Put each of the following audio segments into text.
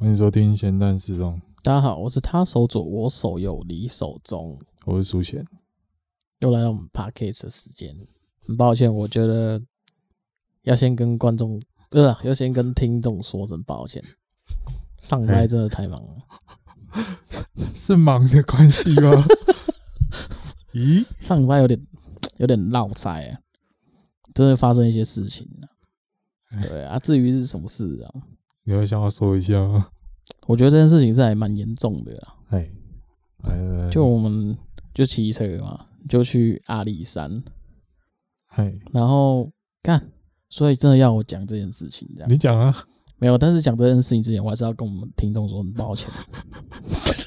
欢迎收听咸蛋时钟。大家好，我是他手左，我手右，你手中。我是苏贤，又来到我们 podcast 的时间。很抱歉，我觉得要先跟观众，呃、啊，要先跟听众说声抱歉。上麦真的太忙了，是忙的关系吗？咦，上礼拜有点有点闹塞啊，真的发生一些事情对啊，至于是什么事啊？你要向我说一下吗？我觉得这件事情是还蛮严重的啦。哎，就我们就骑车嘛，就去阿里山。哎，然后干，所以真的要我讲这件事情，这样。你讲啊？没有，但是讲这件事情之前，我还是要跟我们听众说很抱歉。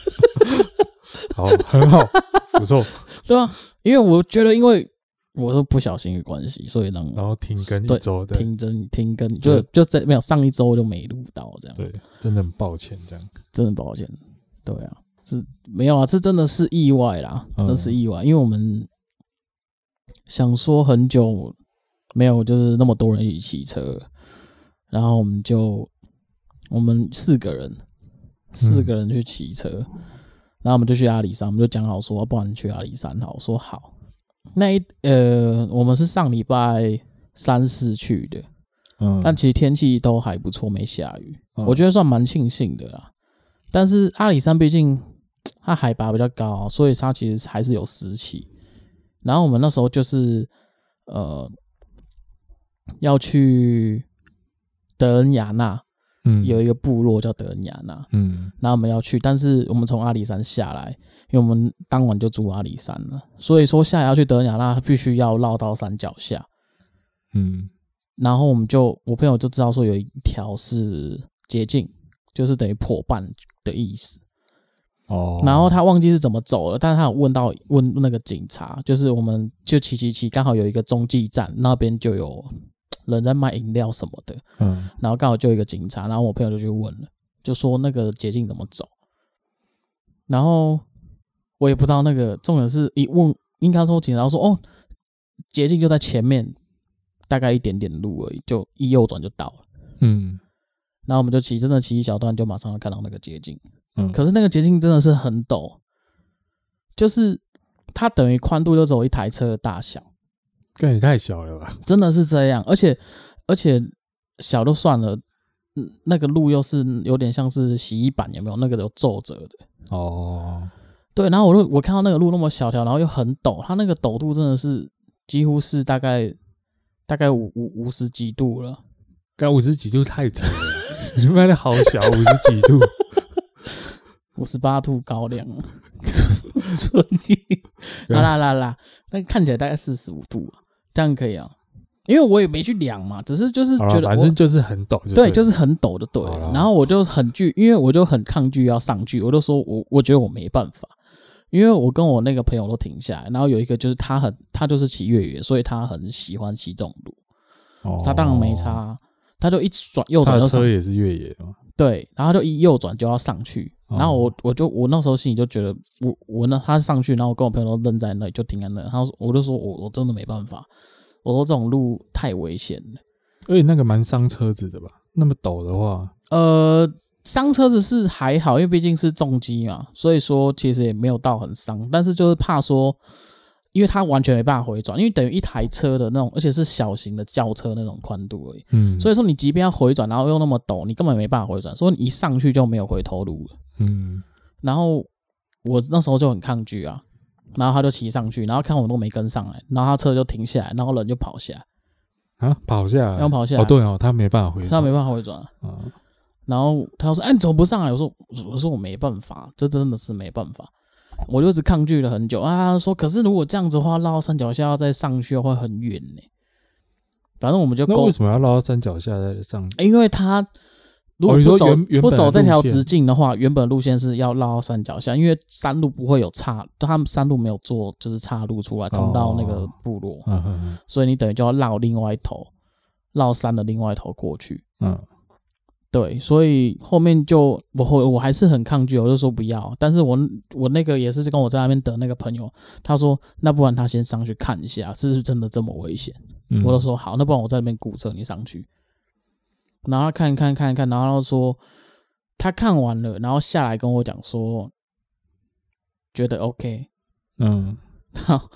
好，很好，不错，对吧？因为我觉得，因为。我说不小心的关系，所以让然后停更一周，停更停更就就这没有上一周就没录到这样，对，真的很抱歉这样，真的抱歉，对啊，是没有啊，这真的是意外啦，真的是意外，因为我们想说很久没有就是那么多人一起骑车，然后我们就我们四个人四个人去骑车，然后我们就去阿里山，我们就讲好说，不然去阿里山好，我说好。那一呃，我们是上礼拜三四去的，嗯，但其实天气都还不错，没下雨，嗯、我觉得算蛮庆幸的啦。但是阿里山毕竟它海拔比较高，所以它其实还是有湿气。然后我们那时候就是呃要去德恩雅纳。嗯，有一个部落叫德尼亚纳，嗯，那我们要去，但是我们从阿里山下来，因为我们当晚就住阿里山了，所以说下来要去德尼亚纳，必须要绕到山脚下，嗯，然后我们就我朋友就知道说有一条是捷径，就是等于破半的意思，哦，然后他忘记是怎么走了，但是他有问到问那个警察，就是我们就骑骑骑，刚好有一个中继站那边就有。人在卖饮料什么的，嗯，然后刚好就一个警察，然后我朋友就去问了，就说那个捷径怎么走，然后我也不知道那个重点是一问，应该说警察说哦，捷径就在前面，大概一点点路而已，就一右转就到了，嗯，然后我们就骑，真的骑一小段就马上要看到那个捷径，嗯，可是那个捷径真的是很陡，就是它等于宽度就走一台车的大小。这也太小了吧！真的是这样，而且而且小就算了，那个路又是有点像是洗衣板，有没有？那个有皱褶的哦。对，然后我就我看到那个路那么小条，然后又很陡，它那个陡度真的是几乎是大概大概五五五十几度了。该五十几度太扯了，你卖的好小，五十几度，五十八度高粱。春天，啦啦啦啦，那看起来大概四十五度啊。这样可以啊，因为我也没去量嘛，只是就是觉得反正就是很陡，对，就是很陡的对。然后我就很拒，因为我就很抗拒要上去，我就说我我觉得我没办法，因为我跟我那个朋友都停下来，然后有一个就是他很他就是骑越野，所以他很喜欢骑这种路，他当然没差，他就一转右转，车也是越野嘛，对，然后就一右转就要上去，然后我我就我那时候心里就觉得我我那他上去，然后我跟我朋友都愣在那里就停在那，他说我就说我我真的没办法。我说这种路太危险了，而且那个蛮伤车子的吧？那么陡的话，呃，伤车子是还好，因为毕竟是重机嘛，所以说其实也没有到很伤。但是就是怕说，因为它完全没办法回转，因为等于一台车的那种，而且是小型的轿车那种宽度而已。嗯，所以说你即便要回转，然后又那么陡，你根本没办法回转，所以你一上去就没有回头路了。嗯，然后我那时候就很抗拒啊。然后他就骑上去，然后看我都没跟上来，然后他车就停下来，然后人就跑下来啊，跑下来，然后跑下来。哦，对哦，他没办法回转，他没办法回转啊。然后他就说：“哎，你怎么不上来。”我说：“我说我没办法，这真的是没办法。”我就一直抗拒了很久啊。说：“可是如果这样子的话，绕到山脚下要再上去的话很远呢。”反正我们就那为什么要绕到山脚下再上去？因为他。如果不走不走这条直径的话，原本路线是要绕到山脚下，因为山路不会有岔，他们山路没有做就是岔路出来通到那个部落，所以你等于就要绕另外一头，绕山的另外一头过去。嗯，对，所以后面就我我还是很抗拒，我就说不要。但是我我那个也是跟我在那边等那个朋友，他说那不然他先上去看一下，是不是真的这么危险？我就说好，那不然我在那边雇车，你上去。然后看看看看，然后说，他看完了，然后下来跟我讲说，觉得 OK，嗯，好，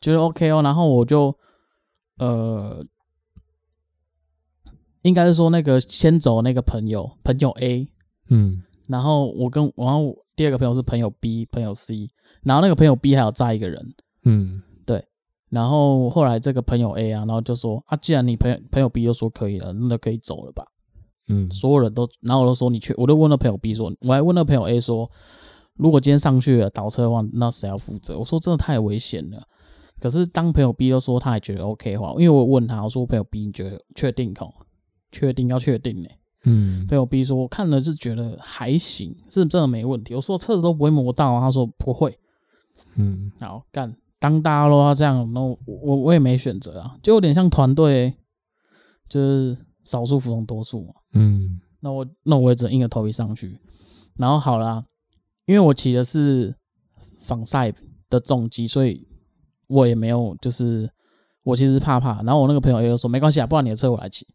觉得 OK 哦，然后我就呃，应该是说那个先走那个朋友，朋友 A，嗯，然后我跟然后第二个朋友是朋友 B，朋友 C，然后那个朋友 B 还有载一个人，嗯。对然后后来这个朋友 A 啊，然后就说啊，既然你朋友朋友 B 都说可以了，那就可以走了吧。嗯，所有人都，然后我都说你去，我都问了朋友 B 说，我还问了朋友 A 说，如果今天上去了倒车的话，那谁要负责？我说真的太危险了。可是当朋友 B 都说他还觉得 OK 的话，因为我问他，我说朋友 B 你觉得确定哦？确定要确定呢？嗯，朋友 B 说我看了是觉得还行，是真的没问题。我说车子都不会磨到，他说不会。嗯，好干。当大家都要这样，那我我我也没选择啊，就有点像团队，就是少数服从多数嘛。嗯，那我那我也只能硬着头皮上去。然后好啦，因为我骑的是防晒的重机，所以我也没有就是我其实怕怕。然后我那个朋友也就说没关系啊，不然你的车我来骑。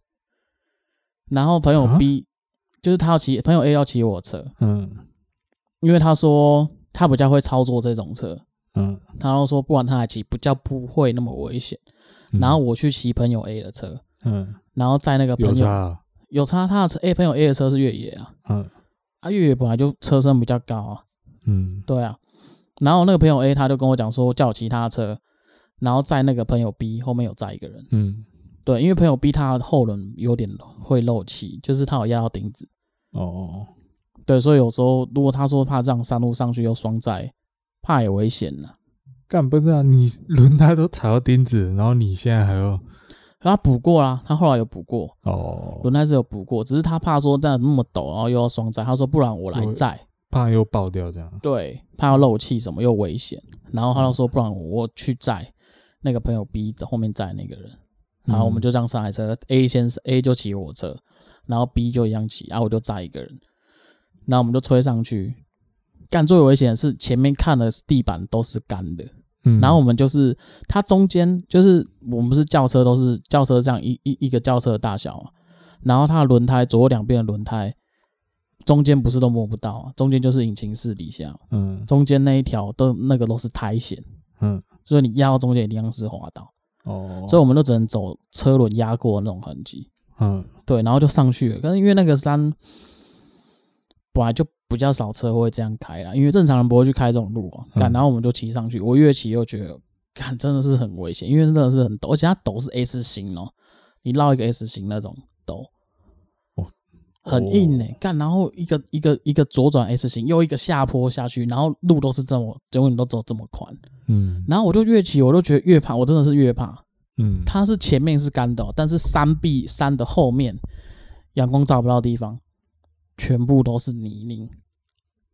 然后朋友 B、啊、就是他要骑，朋友 A 要骑我车，嗯，因为他说他比较会操作这种车。嗯，然后说不管他来骑，不叫不会那么危险。嗯、然后我去骑朋友 A 的车，嗯，然后在那个朋友有差、啊，有差他的车，哎，朋友 A 的车是越野啊，嗯，啊越野本来就车身比较高啊，嗯，对啊。然后那个朋友 A 他就跟我讲说叫我骑他的车，然后在那个朋友 B 后面有载一个人，嗯，对，因为朋友逼他后轮有点会漏气，就是他有压到钉子，哦，对，所以有时候如果他说怕这样山路上去又双载。怕有危险呢，干不是啊？你轮胎都踩到钉子，然后你现在还要？他补过啦，他后来有补过哦，轮胎是有补过，只是他怕说这样那么陡，然后又要双载，他说不然我来载，怕又爆掉这样。对，怕要漏气什么又危险，然后他就说不然我去载那个朋友逼着后面载那个人，然后我们就这样上来车，A 先 A 就骑我车，然后 B 就一样骑，然后我就载一个人，然后我们就吹上去。干最危险的是前面看的地板都是干的，嗯，然后我们就是它中间就是我们不是轿车都是轿车这样一一一个轿车的大小嘛，然后它的轮胎左右两边的轮胎中间不是都摸不到啊，中间就是引擎室底下，嗯，中间那一条都那个都是苔藓，嗯，所以你压到中间一定是滑倒，哦，所以我们都只能走车轮压过的那种痕迹，嗯，对，然后就上去了，可是因为那个山本来就。比较少车会这样开啦，因为正常人不会去开这种路啊。嗯，然后我们就骑上去，我越骑又觉得，看真的是很危险，因为真的是很陡，而且它陡是 S 型哦，你绕一个 S 型那种陡，哦，很硬呢、欸。干，然后一个一个一个左转 S 型，又一个下坡下去，然后路都是这么，永远都走这么宽，嗯，然后我就越骑，我都觉得越怕，我真的是越怕，嗯，它是前面是干的，但是山壁山的后面，阳光照不到地方，全部都是泥泞。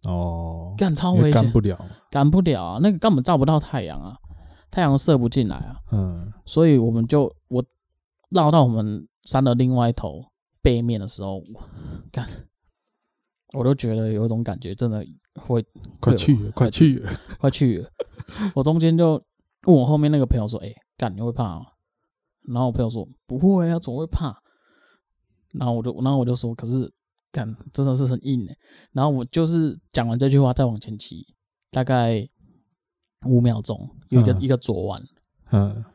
哦，干超危险，干不了，干不了啊！那个根本照不到太阳啊，太阳射不进来啊。嗯，所以我们就我绕到我们山的另外一头背面的时候，干，我都觉得有一种感觉，真的会快去了，快去了，快去了。我中间就问我后面那个朋友说：“哎、欸，干你会怕吗？”然后我朋友说：“不会啊，怎么会怕？”然后我就然后我就说：“可是。”干，真的是很硬哎！然后我就是讲完这句话，再往前骑，大概五秒钟，有一个、嗯、一个左弯，嗯，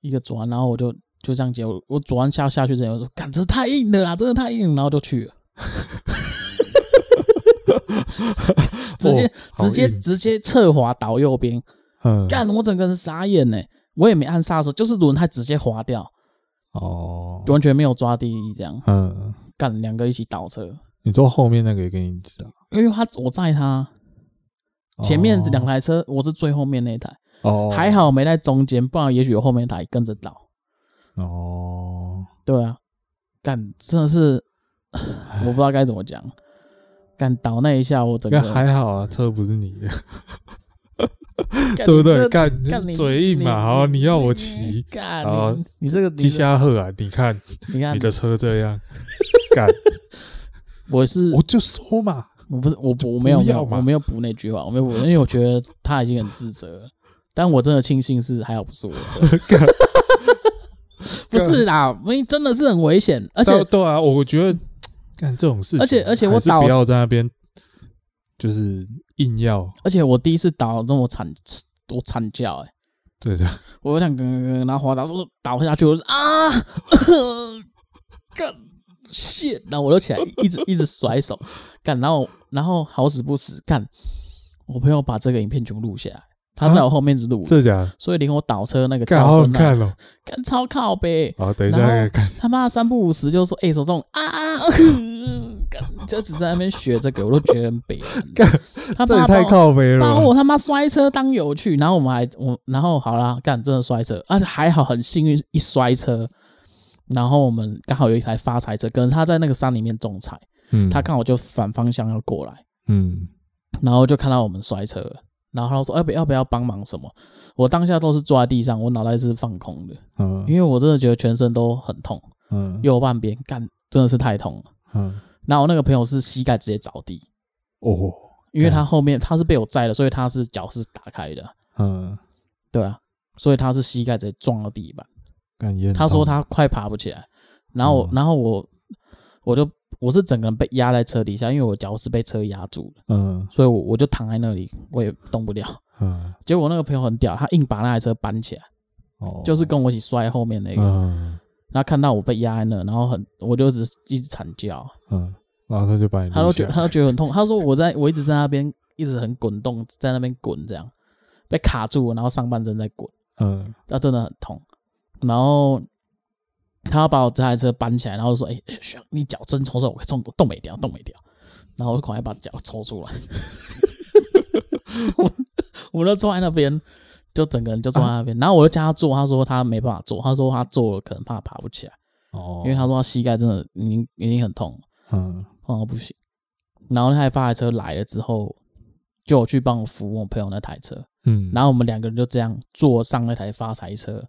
一个左弯，然后我就就这样接，我我左弯下下去之前，我说干，这太硬了啊，真的太硬，然后就去了，直接、哦、直接直接侧滑倒右边，嗯，干，我整个人傻眼呢，我也没按刹车，就是轮胎直接滑掉，哦，完全没有抓地力这样，嗯。干两个一起倒车，你坐后面那个也跟你讲，因为他我载他，前面两台车我是最后面那台，哦，还好没在中间，不然也许有后面那台跟着倒。哦，对啊，干真的是我不知道该怎么讲，干倒那一下我整个还好啊，车不是你的，对不对？干嘴硬嘛，好，你要我骑，干你你这个鸡虾鹤啊，你看你看你的车这样。干，我是我就说嘛，我不是我我没有没有我没有补那句话，我没有补，因为我觉得他已经很自责了。但我真的庆幸是还好不是我的车，不是啦，因为真的是很危险，而且对啊，我觉得 干这种事情，而且而且我倒不要在那边，就是硬要。而且我第一次倒这么惨，多惨叫哎、欸！对的，我想跟跟然后滑倒说倒下去，我说啊，干 shit，然后我就起来一直 一直甩手干，然后然后好死不死干，我朋友把这个影片全部录下来。他在我后面一直录，这假？所以连我倒车那个叫声，好好看哦，干超靠北。好，等一下看。他妈三不五时就说：“哎、欸，手中啊，就只在那边学这个，我都觉得很北。他爸太靠北了，把我他妈摔车当有趣。然后我们还我，然后好啦，干真的摔车，而且还好很幸运，一摔车，然后我们刚好有一台发财车，可能他在那个山里面种菜，嗯，他刚好就反方向要过来，嗯，然后就看到我们摔车。然后他说：“要不要不要帮忙什么？”我当下都是坐在地上，我脑袋是放空的，嗯，因为我真的觉得全身都很痛，嗯，右半边干真的是太痛了，嗯。然后我那个朋友是膝盖直接着地，哦，因为他后面他是被我载的，所以他是脚是打开的，嗯，对啊，所以他是膝盖直接撞到地板，他说他快爬不起来，然后、嗯、然后我我就。我是整个人被压在车底下，因为我脚是被车压住的，嗯，所以我我就躺在那里，我也动不了，嗯。结果我那个朋友很屌，他硬把那台车搬起来，哦，就是跟我一起摔后面那个，嗯。他看到我被压在那，然后很，我就只一直惨叫，嗯，然后他就把你，他都觉得他都觉得很痛。他说我在我一直在那边一直很滚动，在那边滚这样，被卡住，然后上半身在滚，嗯，那真的很痛，然后。他要把我这台车搬起来，然后说：“哎、欸，你脚真抽出来，我可以动动没掉，动没掉。”然后我就赶快把脚抽出来。我我就坐在那边，就整个人就坐在那边、啊。然后我就叫他坐，他说他没办法坐，他说他坐了可能怕爬不起来。哦，因为他说他膝盖真的已经已经很痛，嗯，痛到不行。然后那台发财车来了之后，就我去帮我扶我朋友那台车，嗯，然后我们两个人就这样坐上那台发财车。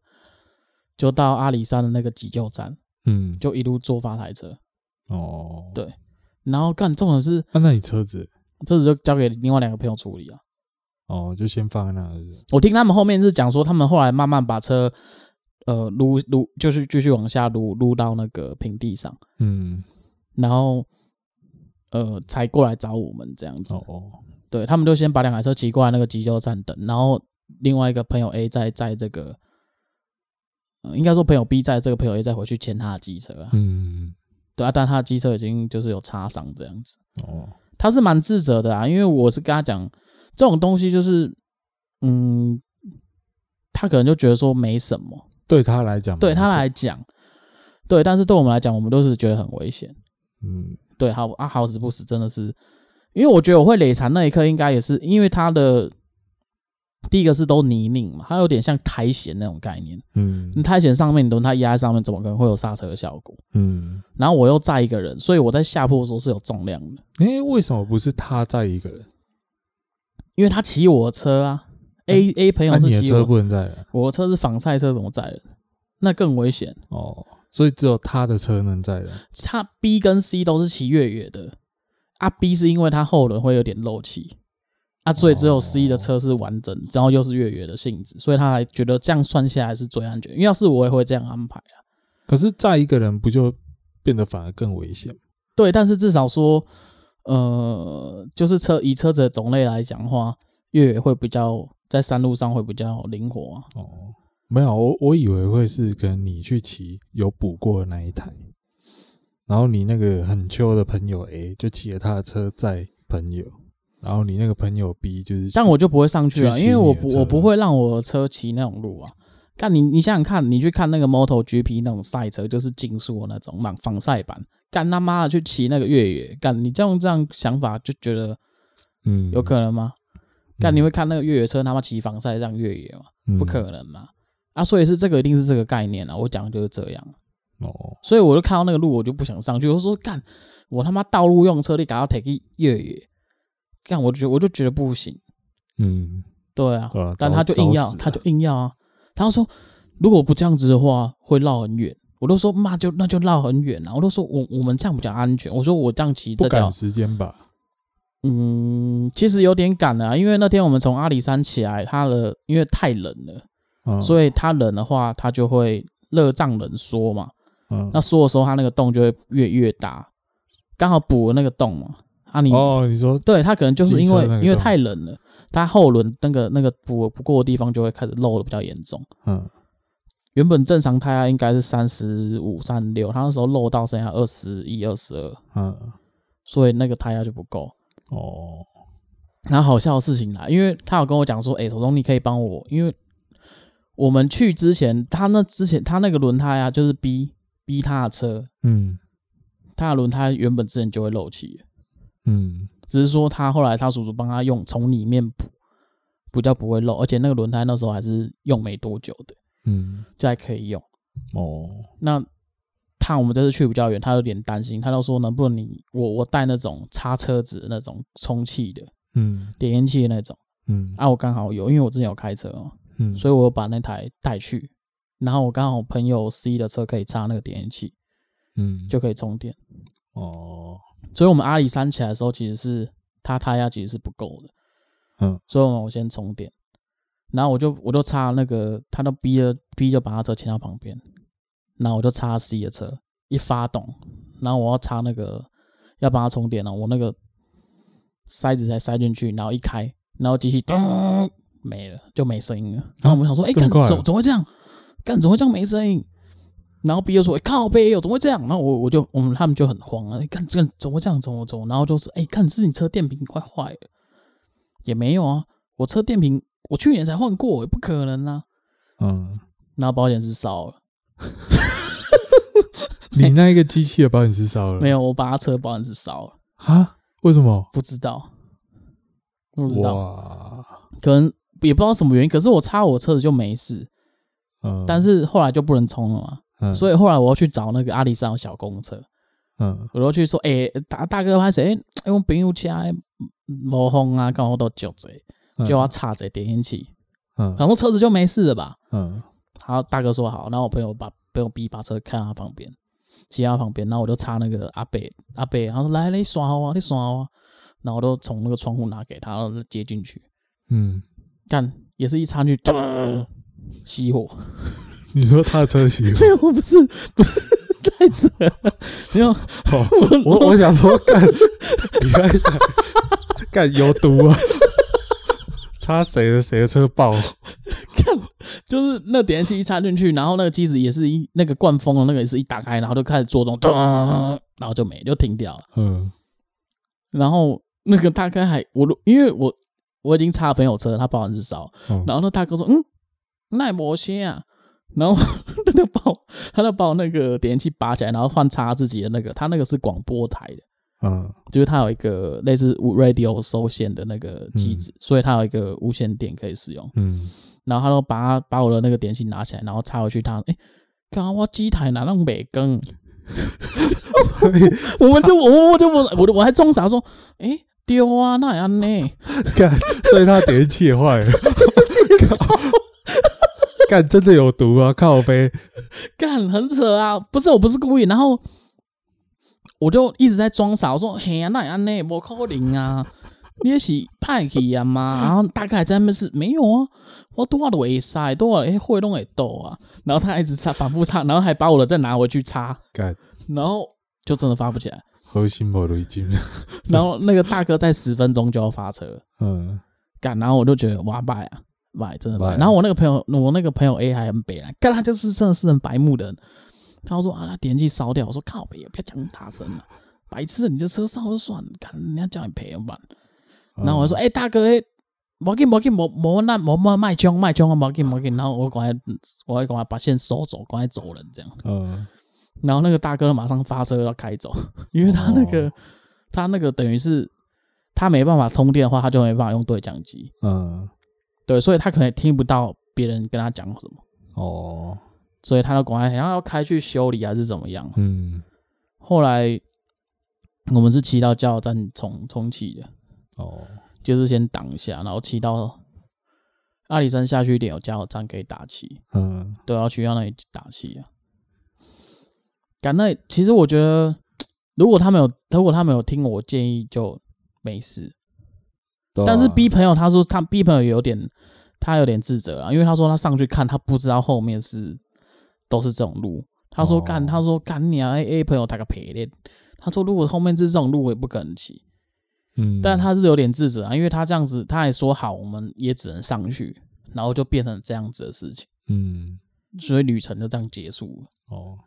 就到阿里山的那个急救站，嗯，就一路坐发台车，哦，对，然后干重点是，啊、那你车子，车子就交给另外两个朋友处理啊，哦，就先放在那里。我听他们后面是讲说，他们后来慢慢把车，呃，撸撸，就是继续往下撸，撸到那个平地上，嗯，然后，呃，才过来找我们这样子，哦，对，他们就先把两台车骑过来那个急救站等，然后另外一个朋友 A 在在这个。应该说朋友 B 在这个朋友 A 再回去牵他的机车啊，嗯，对啊，但他的机车已经就是有擦伤这样子，哦，他是蛮自责的啊，因为我是跟他讲这种东西就是，嗯，他可能就觉得说没什么，对他来讲，对他来讲，对，但是对我们来讲，我们都是觉得很危险，嗯，对，好啊，好死不死，真的是，因为我觉得我会累残那一刻，应该也是因为他的。第一个是都泥泞嘛，它有点像苔藓那种概念。嗯，你苔藓上面你都它压在上面，怎么可能会有刹车的效果？嗯，然后我又载一个人，所以我在下坡的时候是有重量的。诶、欸，为什么不是他载一个人？因为他骑我的车啊。A、欸、A 朋友是骑、啊、你的车不能载人，我的车是仿赛车，怎么载人？那更危险哦。所以只有他的车能载人。他 B 跟 C 都是骑越野的，啊 B 是因为他后轮会有点漏气。啊，所以只有 C 的车是完整，然后又是越野的性质，所以他还觉得这样算下来是最安全。因为要是我也会这样安排啊。可是载一个人不就变得反而更危险？对，但是至少说，呃，就是车以车子的种类来讲的话，越野会比较在山路上会比较灵活啊。哦，没有，我我以为会是可能你去骑有补过的那一台，然后你那个很秋的朋友 A 就骑着他的车载朋友。然后你那个朋友 B 就是，但我就不会上去啊，因为我不我不会让我的车骑那种路啊。但你你想想看，你去看那个 MotoGP 那种赛车，就是竞速的那种仿仿赛版，干他妈的去骑那个越野，干你这样这样想法就觉得，嗯，有可能吗？干、嗯、你会看那个越野车他妈骑防晒这样越野吗？嗯、不可能嘛！啊，所以是这个一定是这个概念啊，我讲的就是这样哦。所以我就看到那个路，我就不想上去。我说干，我他妈道路用车，你搞到 take 越野。干，我就我就觉得不行，嗯，对啊，啊但他就硬要，他就硬要啊。他说，如果不这样子的话，会绕很远。我都说，妈就那就绕很远啊。我都说，我我们这样比较安全。我说我这样骑这条，不赶时间吧？嗯，其实有点赶了啊，因为那天我们从阿里山起来，它的因为太冷了，嗯，所以它冷的话，它就会热胀冷缩嘛。嗯，那缩的时候，它那个洞就会越越大。刚好补了那个洞嘛。啊你，你哦，你说对，他可能就是因为因为太冷了，他后轮那个那个补不过的地方就会开始漏的比较严重。嗯，原本正常胎压应该是三十五、三十六，它那时候漏到剩下二十一、二十二。嗯，所以那个胎压就不够。哦，然后好笑的事情啦，因为他有跟我讲说，哎、欸，手中你可以帮我，因为我们去之前，他那之前他那个轮胎啊，就是逼逼他的车，嗯，他的轮胎原本之前就会漏气。嗯，只是说他后来他叔叔帮他用从里面补，比较不会漏，而且那个轮胎那时候还是用没多久的，嗯，就还可以用。哦，那他我们这次去比较远，他有点担心，他就说能不能你我我带那种擦车子的那种充气的，嗯，点烟器的那种，嗯，啊，我刚好有，因为我之前有开车所以我把那台带去，然后我刚好朋友 C 的车可以插那个点烟器，嗯，就可以充电。哦。所以，我们阿里山起来的时候，其实是它胎压其实是不够的，嗯，所以我先充电，然后我就我就插那个，他都逼了逼就把他车牵到旁边，然后我就插 C 的车，一发动，然后我要插那个要帮他充电了，我那个塞子才塞进去，然后一开，然后机器咚没了，就没声音了。然后我们想说，哎、欸，干怎怎么会这样？干怎么会这样没声音？然后 B 就说：“哎、欸，靠背哟，怎么会这样？”然后我我就我们他们就很慌啊！你、欸、看这怎么会这样？怎么怎么？然后就是哎，看是你车电瓶快坏了，也没有啊，我车电瓶我去年才换过，也不可能啊。嗯，然后保险丝烧了。你那一个机器的保险丝烧了？没有，我把他车保险丝烧了。啊？为什么？不知道，不知道。哇，可能也不知道什么原因。可是我擦我车子就没事。嗯，但是后来就不能充了嘛。嗯、所以后来我要去找那个阿里山的小公车，嗯，我要去说，哎、欸，大大哥，拍谁？哎，我朋友车没风啊，刚好都旧着，就要插着点烟器，嗯，然后车子就没事了吧？嗯，好大哥说好，然后我朋友把朋友逼把车开到他旁边，骑到他旁边，然后我就插那个阿伯阿伯，然后说来，你刷好啊，你刷好啊，然后我就从那个窗户拿给他，然后接进去，嗯，干也是一插进去，熄火。你说他的车熄火？没有，不是，不 是太扯了。没有，哦、我我，我想说，干，你看，干有毒啊！插谁的谁的车爆？看，就是那点烟器一插进去，然后那个机子也是一那个灌风的那个也是一打开，然后就开始做动，然后就没就停掉了。嗯，然后那个大哥还我因为我我已经插了朋友车，他不好意思烧，嗯、然后那大哥说，嗯，耐磨些啊。然后 他就把我，他就把我那个点烟器拔起来，然后换插自己的那个，他那个是广播台的，嗯，就是他有一个类似 radio 收线的那个机子，嗯、所以他有一个无线电可以使用，嗯，然后他就把把我的那个点烟器拿起来，然后插回去他，他哎，刚刚我机台哪能没更？我们就我我就我我我还装傻说，哎，丢啊，那样呢？看，所以他点烟器也坏了。干真的有毒啊！靠杯，干很扯啊！不是，我不是故意，然后我就一直在装傻，我说：“嘿呀、啊，那安内不可能啊！你也是派去呀嘛？”然后大概在那边是没有啊，我多少都会塞，多少哎会弄会抖啊。然后他一直擦，反复擦，然后还把我的再拿回去擦，干，然后就真的发不起来，核心没了已经。然后那个大哥在十分钟就要发车，嗯，干，然后我就觉得哇拜啊！买真的买，啊、然后我那个朋友，我那个朋友 A 还很北来，但他就是真的是很白目的人。他说啊，他点击烧掉，我说靠北，不要讲大声了，白痴，你这车烧就算了，看人家叫你赔怎办？然后我说，哎、嗯欸，大哥，哎，没紧没紧，没没那莫莫卖枪卖枪啊，没紧没紧。然后我赶快，我还赶快把线收走，赶快走人这样。嗯。然后那个大哥马上发车要开走，因为他那个、哦、他那个等于是他没办法通电的话，他就没办法用对讲机。嗯。对，所以他可能听不到别人跟他讲什么哦，所以他就赶快想要开去修理还是怎么样？嗯，后来我们是骑到加油站重重启的哦，就是先挡一下，然后骑到阿里山下去一点有加油站可以打气，嗯，对，要去到那里打气啊。赶那其实我觉得，如果他没有如果他没有听我建议，就没事。但是 B 朋友他说他 B 朋友有点他有点自责啊，因为他说他上去看他不知道后面是都是这种路，他说干他说干你啊 A A 朋友他个陪练，他说如果后面是这种路，我也不可能骑。嗯，但他是有点自责啊，因为他这样子，他还说好，我们也只能上去，然后就变成这样子的事情。嗯，所以旅程就这样结束了。哦，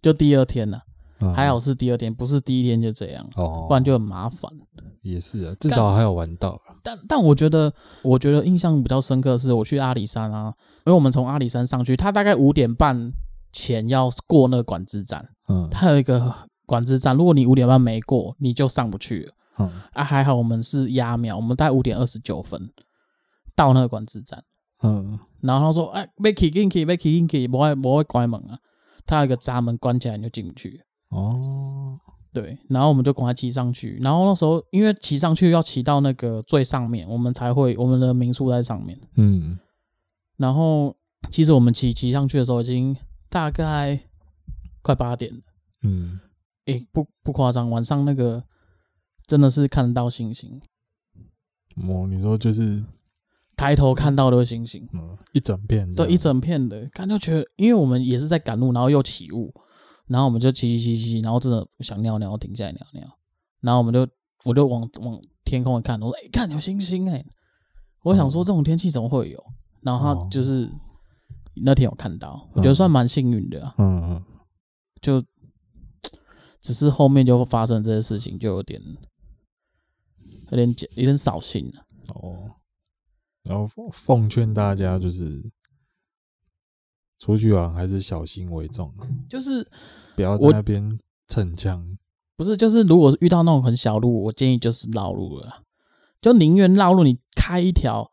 就第二天了，嗯、还好是第二天，不是第一天就这样。哦，不然就很麻烦。也是啊，至少还有玩到。但但我觉得，我觉得印象比较深刻的是，我去阿里山啊，因为我们从阿里山上去，他大概五点半前要过那个管制站。嗯，他有一个管制站，如果你五点半没过，你就上不去了。嗯，啊，还好我们是压秒，我们大概五点二十九分到那个管制站。嗯，然后他说：“哎，别去进去，别去进去，不会不会关门啊。他有一个闸门关起来，你就进不去。”哦，对，然后我们就赶快骑上去。然后那时候因为骑上去要骑到那个最上面，我们才会我们的民宿在上面。嗯，然后其实我们骑骑上去的时候已经大概快八点了。嗯，诶，不不夸张，晚上那个。真的是看得到星星，哦，你说就是抬头看到的星星，嗯，一整片，对，一整片的，感觉觉得，因为我们也是在赶路，然后又起雾，然后我们就骑骑骑骑，然后真的想尿尿，停下来尿尿，然后我们就我就往往天空一看，我说，哎、欸，看有星星哎、欸，我想说这种天气怎么会有？然后他就是那天有看到，我觉得算蛮幸运的、啊，嗯嗯，就只是后面就发生这些事情，就有点。有点有点扫兴了。哦，然后奉劝大家就是出去玩还是小心为重，就是不要在那边逞强。不是，就是如果遇到那种很小路，我建议就是绕路了，就宁愿绕路，你开一条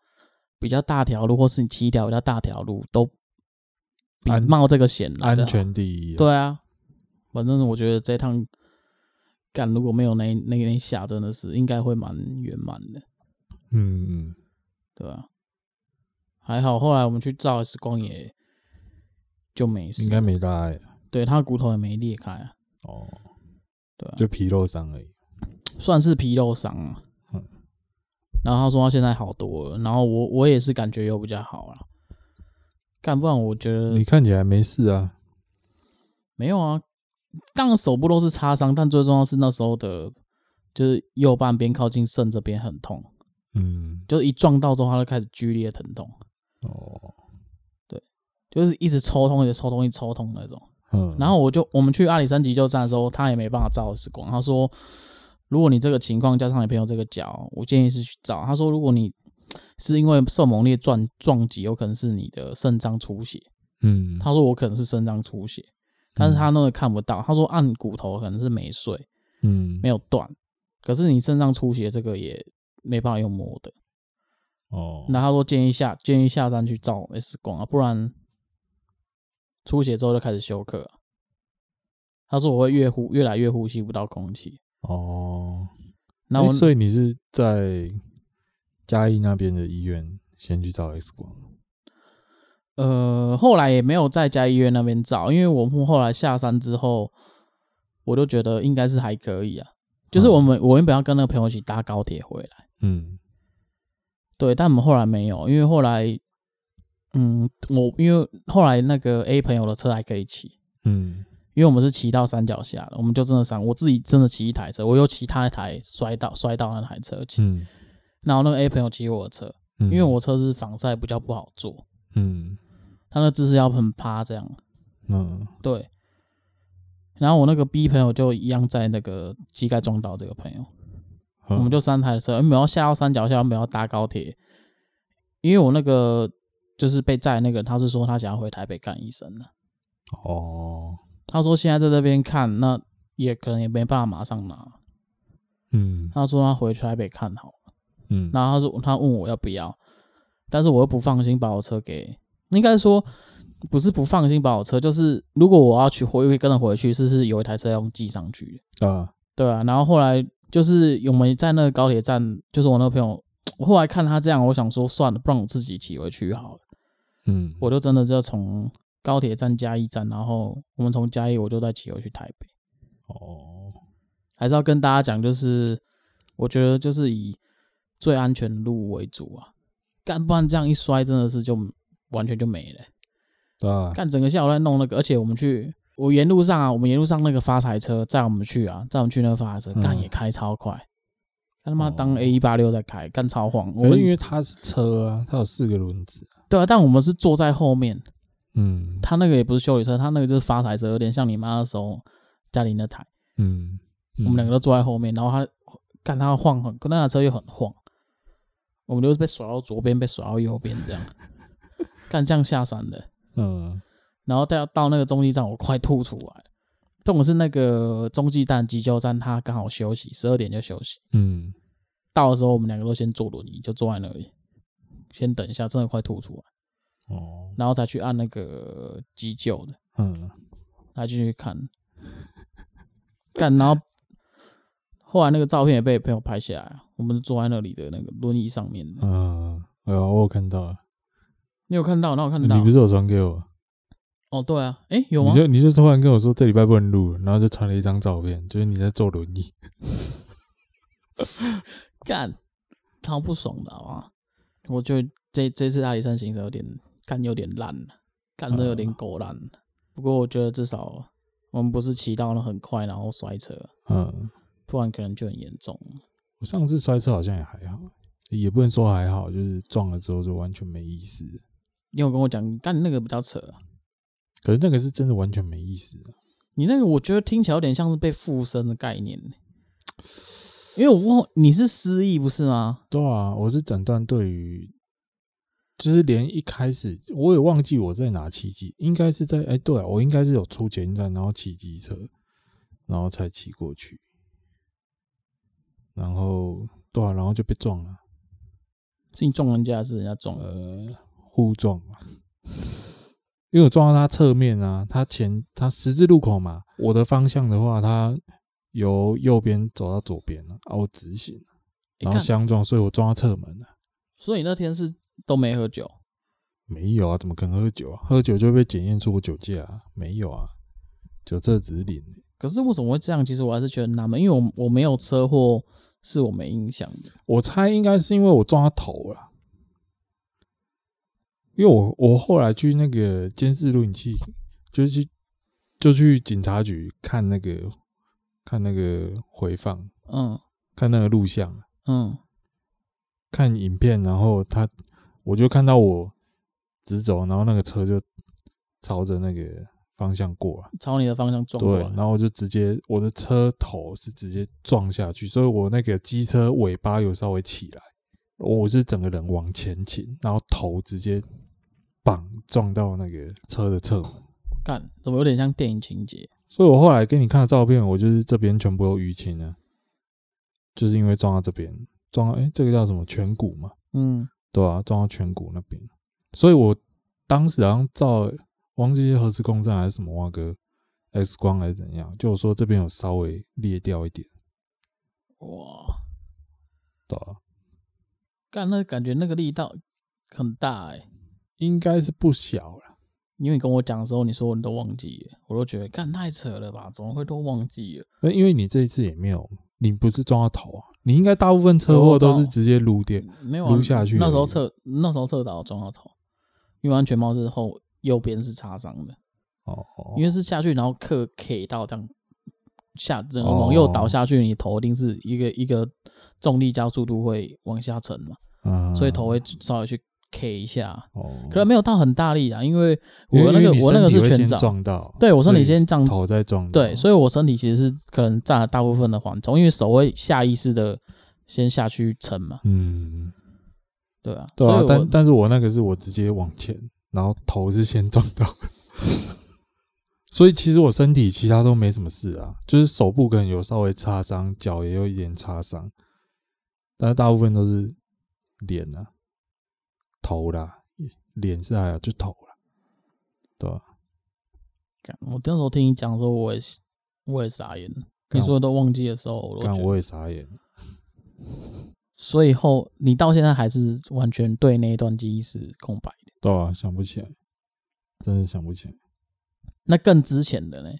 比较大条路，或是你骑一条比较大条路，都比冒这个险来的安全第一。对啊，反正我觉得这趟。干，如果没有那那天下，真的是应该会蛮圆满的。嗯嗯，对啊，还好后来我们去照 X 光也就没事，应该没大碍。对，他骨头也没裂开啊。哦，对啊，就皮肉伤而已，算是皮肉伤啊。嗯，然后他说他现在好多了，然后我我也是感觉又比较好了。干，不然我觉得你看起来没事啊。没有啊。当然手部都是擦伤，但最重要是那时候的，就是右半边靠近肾这边很痛，嗯，就是一撞到之后，他就开始剧烈疼痛。哦，对，就是一直抽痛，一直抽痛，一直抽痛那种。嗯，然后我就我们去阿里山急救站的时候，他也没办法照 X 光。他说，如果你这个情况加上你朋友这个脚，我建议是去照。他说，如果你是因为受猛烈撞撞击，有可能是你的肾脏出血。嗯，他说我可能是肾脏出血。但是他那个看不到，他说按骨头可能是没碎，嗯，没有断，可是你肾脏出血这个也没办法用摸的，哦。那他说建议下建议下站去照 X 光啊，不然出血之后就开始休克。他说我会越呼越来越呼吸不到空气。哦，那我、欸、所以你是在嘉义那边的医院先去照 X 光？呃，后来也没有在嘉义医院那边照，因为我们后来下山之后，我就觉得应该是还可以啊。就是我们、嗯、我原本要跟那个朋友一起搭高铁回来，嗯，对，但我们后来没有，因为后来，嗯，我因为后来那个 A 朋友的车还可以骑，嗯，因为我们是骑到山脚下的，我们就真的上，我自己真的骑一台车，我又骑他一台摔到摔到那台车骑，嗯，然后那个 A 朋友骑我的车，因为我车是防晒比较不好坐，嗯。他那姿势要很趴这样，嗯，对。然后我那个 B 朋友就一样在那个膝盖撞到这个朋友，我们就三台的车，我们要下到山脚下，我们要搭高铁。因为我那个就是被载那个，他是说他想要回台北看医生的。哦，他说现在在这边看，那也可能也没办法马上拿。嗯，他说他回台北看好了。嗯，然后他说他问我要不要，但是我又不放心把我车给。应该说不是不放心把我车，就是如果我要去回，会跟着回去，是是有一台车要寄上去啊，对啊。然后后来就是我们在那个高铁站，就是我那个朋友，我后来看他这样，我想说算了，不然我自己骑回去好了。嗯，我就真的就从高铁站加一站，然后我们从嘉义我就再骑回去台北。哦，还是要跟大家讲，就是我觉得就是以最安全的路为主啊，干不然这样一摔真的是就。完全就没了，对啊，看整个下午在弄那个，而且我们去我沿路上啊，我们沿路上那个发财车载我们去啊，载我们去那个发财车，干、嗯、也开超快，他妈当 A 一八六在开，干超晃。我们因为它是车啊，它有四个轮子。对啊，但我们是坐在后面。嗯，他那个也不是修理车，他那个就是发财车，有点像你妈那时候家里那台。嗯，嗯，我们两个都坐在后面，然后他干他晃很，跟那台车又很晃，我们就是被甩到左边，被甩到右边这样。干这样下山的，嗯，然后到到那个中继站，我快吐出来。这种是那个中继站急救站，他刚好休息，十二点就休息。嗯，到的时候我们两个都先坐轮椅，就坐在那里，先等一下，真的快吐出来。哦，然后才去按那个急救的，嗯，他继续看，干，然后后来那个照片也被朋友拍下来啊，我们坐在那里的那个轮椅上面，嗯，哎呦，我有看到，你有看到？那我看到，你不是有传给我？哦，对啊，哎，有吗？你就你就突然跟我说这礼拜不能录，然后就传了一张照片，就是你在坐轮椅，干，超不爽的好吗？我觉得这这次阿里山行程有点。干有点烂了，干的有点狗烂。不过我觉得至少我们不是骑到了很快然后摔车，嗯，不然可能就很严重。我上次摔车好像也还好，也不能说还好，就是撞了之后就完全没意思。你有跟我讲，干那个比较扯啊，可是那个是真的完全没意思。你那个我觉得听起来有点像是被附身的概念，因为我问你是失忆不是吗？对啊，我是诊断对于。就是连一开始我也忘记我在哪骑机，应该是在哎、欸、对啊，我应该是有出捷运站，然后骑机车，然后才骑过去，然后对啊，然后就被撞了。是你撞人家，还是人家撞？呃，互撞嘛。因为我撞到他侧面啊，他前他十字路口嘛，我的方向的话，他由右边走到左边了，啊，我直行，然后相撞，所以我撞到侧门了。所以那天是。都没喝酒，没有啊？怎么可能喝酒啊？喝酒就会被检验出我酒驾啊？没有啊，酒测只是零。可是为什么会这样？其实我还是觉得纳闷，因为我我没有车祸，是我没印象的。我猜应该是因为我撞他头了，因为我我后来去那个监视录影器，就去就去警察局看那个看那个回放，嗯，看那个录像，嗯，看影片，然后他。我就看到我直走，然后那个车就朝着那个方向过了，朝你的方向撞过来。对，然后我就直接我的车头是直接撞下去，所以我那个机车尾巴有稍微起来，我是整个人往前倾，然后头直接绑撞到那个车的侧门。干，怎么有点像电影情节？所以我后来给你看的照片，我就是这边全部有淤青了，就是因为撞到这边，撞到哎、欸，这个叫什么颧骨嘛？嗯。对啊，撞到颧骨那边，所以我当时好像照忘记核磁共振还是什么哇哥 X 光还是怎样，就说这边有稍微裂掉一点。哇，对啊，干那感觉那个力道很大哎、欸，应该是不小了。因为你跟我讲的时候，你说你都忘记了，我都觉得干太扯了吧？怎么会都忘记了？因为你这一次也没有，你不是撞到头啊。你应该大部分车祸都是直接撸掉，没有撸下去。那时候侧那时候侧倒撞到头，因为安全帽是后右边是擦伤的。哦，因为是下去然后磕 K 到这样下，整个往右倒下去，你头一定是一个一个重力加速度会往下沉嘛，嗯，所以头会稍微去 K 一下。哦，可能没有到很大力啊，因为我那个我那个是全掌撞到，对我身体先撞头再撞，对，所以我身体其实是可能占了大部分的缓冲，因为手会下意识的先下去沉嘛。嗯，对啊，对啊，但但是我那个是我直接往前，然后头是先撞到，所以其实我身体其他都没什么事啊，就是手部可能有稍微擦伤，脚也有一点擦伤，但是大部分都是脸啊。头啦，脸是还有就头了，对吧？我那时候听你讲的时候，我也我也傻眼了。你说都忘记的时候，我刚我也傻眼。所以后你到现在还是完全对那一段记忆是空白的，对啊，想不起来，真的想不起来。那更之前的呢？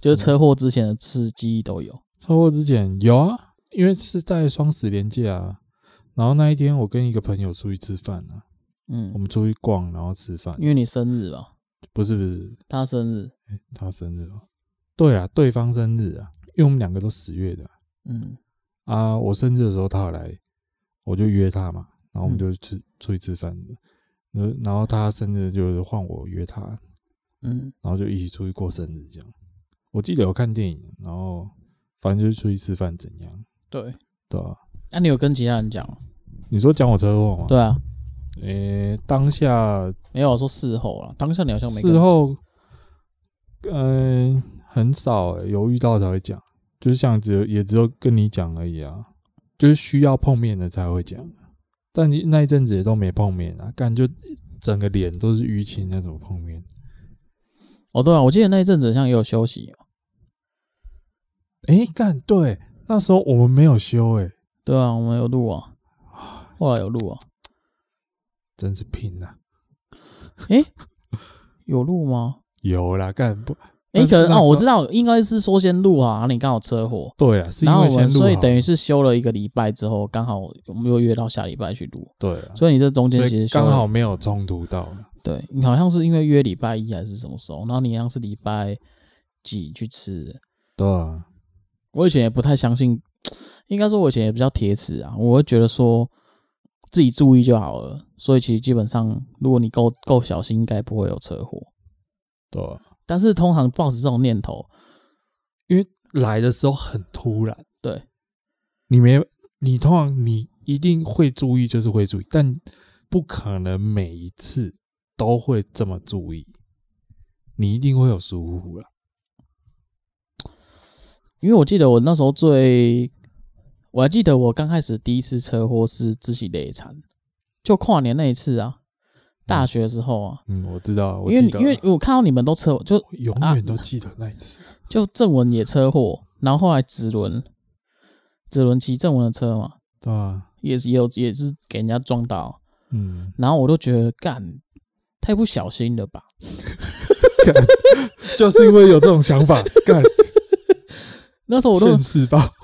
就是车祸之前的次记忆都有。车祸之前有啊，因为是在双十连假啊，然后那一天我跟一个朋友出去吃饭啊。嗯，我们出去逛，然后吃饭。因为你生日吧？不是不是，他生日，欸、他生日哦。对啊，对方生日啊，因为我们两个都十月的。嗯啊，我生日的时候他有来，我就约他嘛，然后我们就吃、嗯、出去吃饭。然后他生日就是换我约他，嗯，然后就一起出去过生日这样。我记得有看电影，然后反正就是出去吃饭怎样？对对啊。那、啊、你有跟其他人讲？你说讲我车祸吗？对啊。诶、欸，当下没有说事后啊，当下你好像没。事后，嗯、呃，很少有遇到才会讲，就是像只有也只有跟你讲而已啊，就是需要碰面的才会讲。但你那一阵子也都没碰面啊，感觉整个脸都是淤青，那怎么碰面？哦，对啊，我记得那一阵子好像也有休息。诶、欸，干对，那时候我们没有休诶、欸。对啊，我们有录啊，后来有录啊。真是拼呐！哎，有录吗？有啦，干不？哎，可能哦，我知道，应该是说先录啊，你刚好车祸。对啊，是因为先录，所以等于是休了一个礼拜之后，刚好我们又约到下礼拜去录。对，所以你这中间其实刚好没有冲突到。对，你好像是因为约礼拜一还是什么时候，然后你好像是礼拜几去吃？对啊，我以前也不太相信，应该说我以前也比较铁齿啊，我会觉得说。自己注意就好了，所以其实基本上，如果你够够小心，应该不会有车祸。对啊，但是通常抱着这种念头，因为来的时候很突然。对，你没你通常你一定会注意，就是会注意，但不可能每一次都会这么注意。你一定会有疏忽了，因为我记得我那时候最。我还记得我刚开始第一次车祸是自己累残，就跨年那一次啊，大学的时候啊，嗯，我知道，因为因为我看到你们都车祸，就永远都记得那一次，啊、就正文也车祸，然后后来子伦，子伦骑正文的车嘛，对啊，也是也有也是给人家撞到，嗯，然后我都觉得干太不小心了吧，就是因为有这种想法干，那时候我都？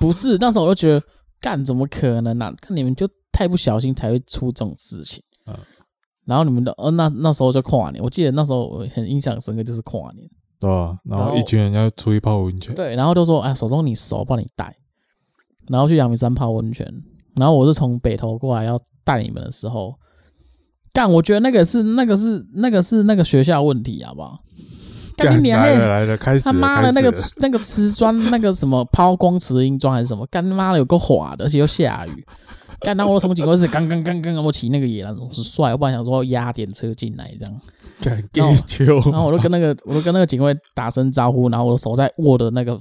不是，那时候我都觉得。干怎么可能呢、啊？看你们就太不小心才会出这种事情。嗯，然后你们的呃，那那时候就跨年，我记得那时候我很印象深刻，就是跨年，对啊，然后一群人要出去泡温泉，对，然后就说哎，手中你熟，帮你带，然后去阳明山泡温泉。然后我是从北投过来要带你们的时候，干，我觉得那个是那个是那个是那个学校问题，好不好？干你来了来了，开始他妈的那个那个瓷砖那个什么抛光瓷英砖还是什么？干他妈的有够滑的，而且又下雨。干，然后我从警卫室刚刚刚刚我骑那个野狼总是帅，我本来想说压点车进来这样。然后，然后我就跟那个我就跟那个警卫打声招呼，然后我的手在握的那个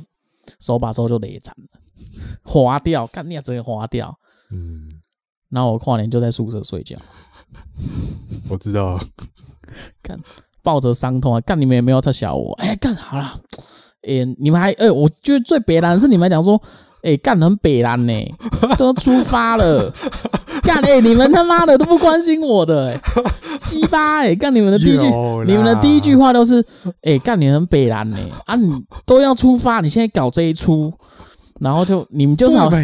手把之后就累残了，滑掉，干你也，直接滑掉。嗯，然后我跨年就在宿舍睡觉。我知道，干。抱着伤痛啊！干你们也没有在小我，哎、欸，干好了，哎、欸，你们还，哎、欸，我觉得最北烂的是你们讲说，哎、欸，干很北烂呢，都出发了，干哎、欸，你们他妈的都不关心我的、鸡巴哎，干你们的第一句，你们的第一句话都是，哎、欸，干你很北烂呢，啊，你都要出发，你现在搞这一出，然后就你们就是好，干，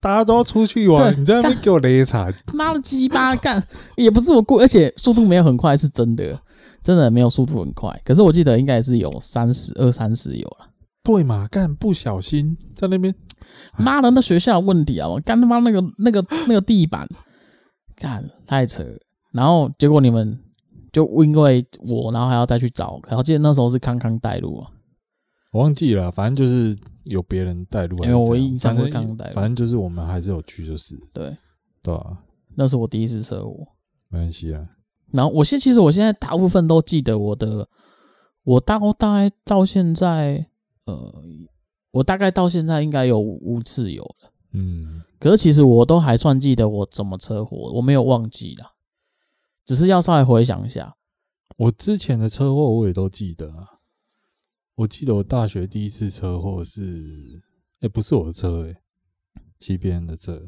大家都要出去玩，你在那边给我雷惨，妈的鸡巴干，也不是我过，而且速度没有很快，是真的。真的没有速度很快，可是我记得应该是有三十二三十有了。对嘛？干不小心在那边，妈的，那学校的问题啊！我干他妈那个那个那个地板，干太扯。然后结果你们就因为我，然后还要再去找。然后记得那时候是康康带路啊，我忘记了，反正就是有别人带路。因为我印象是康康带路，反正就是我们还是有去，就是对对啊。那是我第一次车祸，没关系啊。然后我现其实我现在大部分都记得我的，我大大概到现在，呃，我大概到现在应该有五次有了，嗯，可是其实我都还算记得我怎么车祸，我没有忘记啦，只是要稍微回想一下。我之前的车祸我也都记得啊，我记得我大学第一次车祸是，哎，不是我的车，哎，骑别人的车，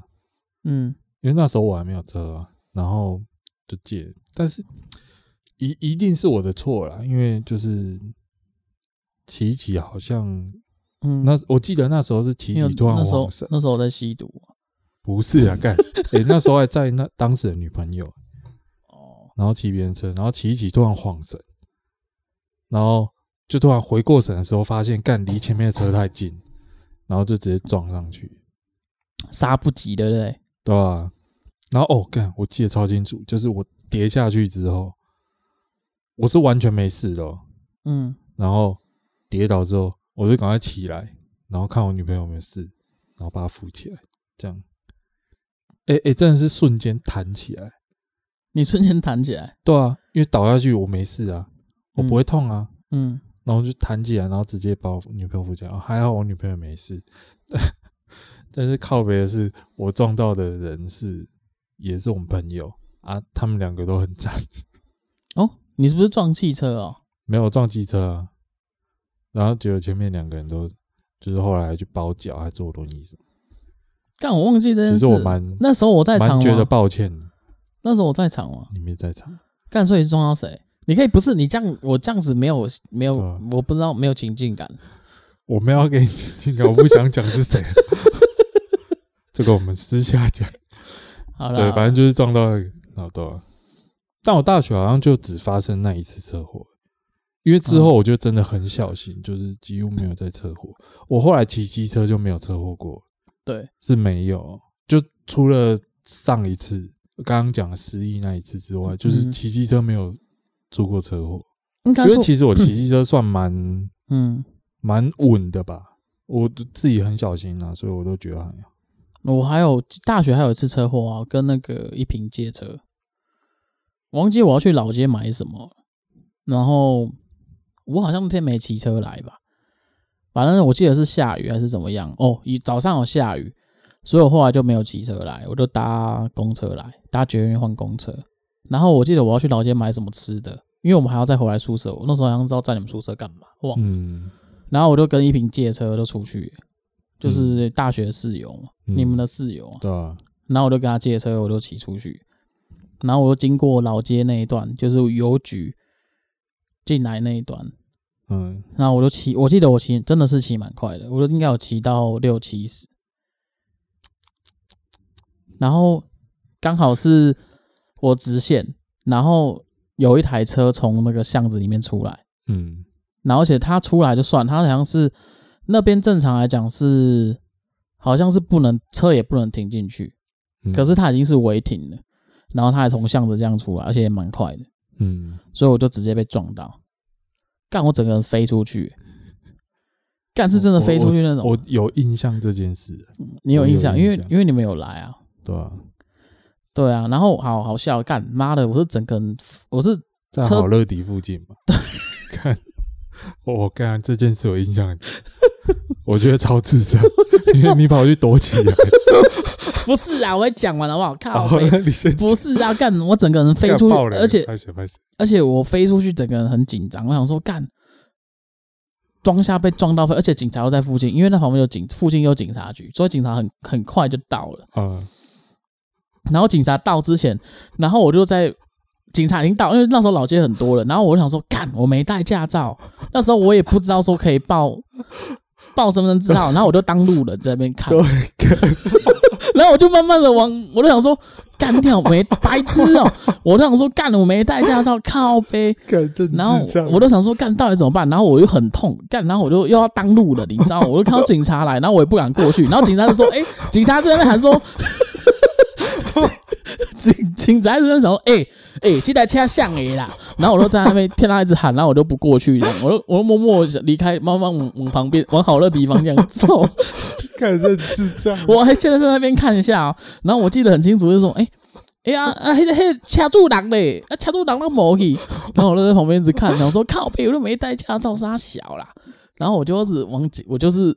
嗯，因为那时候我还没有车啊，然后。就借，但是一一定是我的错啦，因为就是琪琪好像，嗯，那我记得那时候是琪琪突然晃神，那时候我在吸毒，不是啊，干，诶，那时候还在那当时的女朋友，哦，然后骑别人车，然后琪琪突然晃神，然后就突然回过神的时候，发现干离前面的车太近，然后就直接撞上去，刹不及，对不对？对啊。然后哦，干，我记得超清楚，就是我跌下去之后，我是完全没事的，嗯。然后跌倒之后，我就赶快起来，然后看我女朋友有没有事，然后把她扶起来，这样。哎哎，真的是瞬间弹起来，你瞬间弹起来？对啊，因为倒下去我没事啊，我不会痛啊，嗯，嗯然后就弹起来，然后直接把我女朋友扶起来，还好我女朋友没事。但是靠别的是，我撞到的人是也是我们朋友啊，他们两个都很惨。哦，你是不是撞汽车哦？没有撞汽车啊，然后结果前面两个人都就是后来还去包脚，还坐轮椅什么。但我忘记这件事。其实我蛮那时候我在场，蛮觉得抱歉。那时候我在场吗？你没在场。干，所以是撞到谁？你可以不是你这样，我这样子没有没有，啊、我不知道没有情境感。我没有给你情境感，我不想讲是谁。这个我们私下讲。好了，对，反正就是撞到那个，好多。但我大学好像就只发生那一次车祸，因为之后我就真的很小心，嗯、就是几乎没有再车祸。我后来骑机车就没有车祸过。对，是没有，就除了上一次刚刚讲失忆那一次之外，就是骑机车没有出过车祸。应该因为其实我骑 机车算蛮嗯蛮稳的吧，我自己很小心啊，所以我都觉得还好。我还有大学还有一次车祸啊，跟那个一平借车，我忘记我要去老街买什么，然后我好像那天没骑车来吧。反正我记得是下雨还是怎么样哦，一早上有下雨，所以我后来就没有骑车来，我就搭公车来，搭捷运换公车。然后我记得我要去老街买什么吃的，因为我们还要再回来宿舍。我那时候好像知道在你们宿舍干嘛，忘了。嗯。然后我就跟一平借车就出去，就是大学室友你们的室友啊。对啊。然后我就跟他借车，我就骑出去。然后我就经过老街那一段，就是邮局进来那一段。嗯，然后我就骑，我记得我骑真的是骑蛮快的，我就应该有骑到六七十。然后刚好是我直线，然后有一台车从那个巷子里面出来，嗯，然后而且他出来就算，他好像是那边正常来讲是好像是不能车也不能停进去，嗯，可是他已经是违停了，然后他还从巷子这样出来，而且也蛮快的，嗯，所以我就直接被撞到。干！我整个人飞出去，干是真的飞出去那种。我，有印象这件事，你有印象，有印象因为因为你们有来啊。对啊，对啊。然后好好笑，干妈的，我是整个人，我是在好乐迪附近嘛。对，看我干这件事我印象，我觉得超智障，因 为你跑去躲起来。不是啊，我也讲完了好不好？靠不是啊，干我整个人飞出去，而且而且我飞出去，整个人很紧张。我想说，干装下被撞到飞，而且警察都在附近，因为那旁边有警，附近有警察局，所以警察很很快就到了。嗯，然后警察到之前，然后我就在警察已经到，因为那时候老街很多了。然后我就想说，干我没带驾照，那时候我也不知道说可以报报身份证字号，然后我就当路人在那边看。然后我就慢慢的往，我就想说，干掉没白痴哦、喔！我就想说，干我没带驾照，靠呗。然后我就想说，干到底怎么办？然后我又很痛，干，然后我就又要当路了，你知道吗？我就看到警察来，然后我也不敢过去。然后警察就说：“哎、欸，警察在那边喊说。” 警警察一直在想说：“哎、欸、哎、欸，这台车像诶啦。”然后我就在那边听他一直喊，然后我就不过去，我就我就默默离开，慢慢往往旁边往好乐地方这样走。看这智障！我还现在在那边看一下、喔，然后我记得很清楚，就是说：“哎、欸、哎呀啊，那个那个掐住人嘞，啊掐住人那没去。”然后我就在旁边一直看，然后说：“靠北，我都没带驾照，傻小啦。”然后我就是往警，我就是。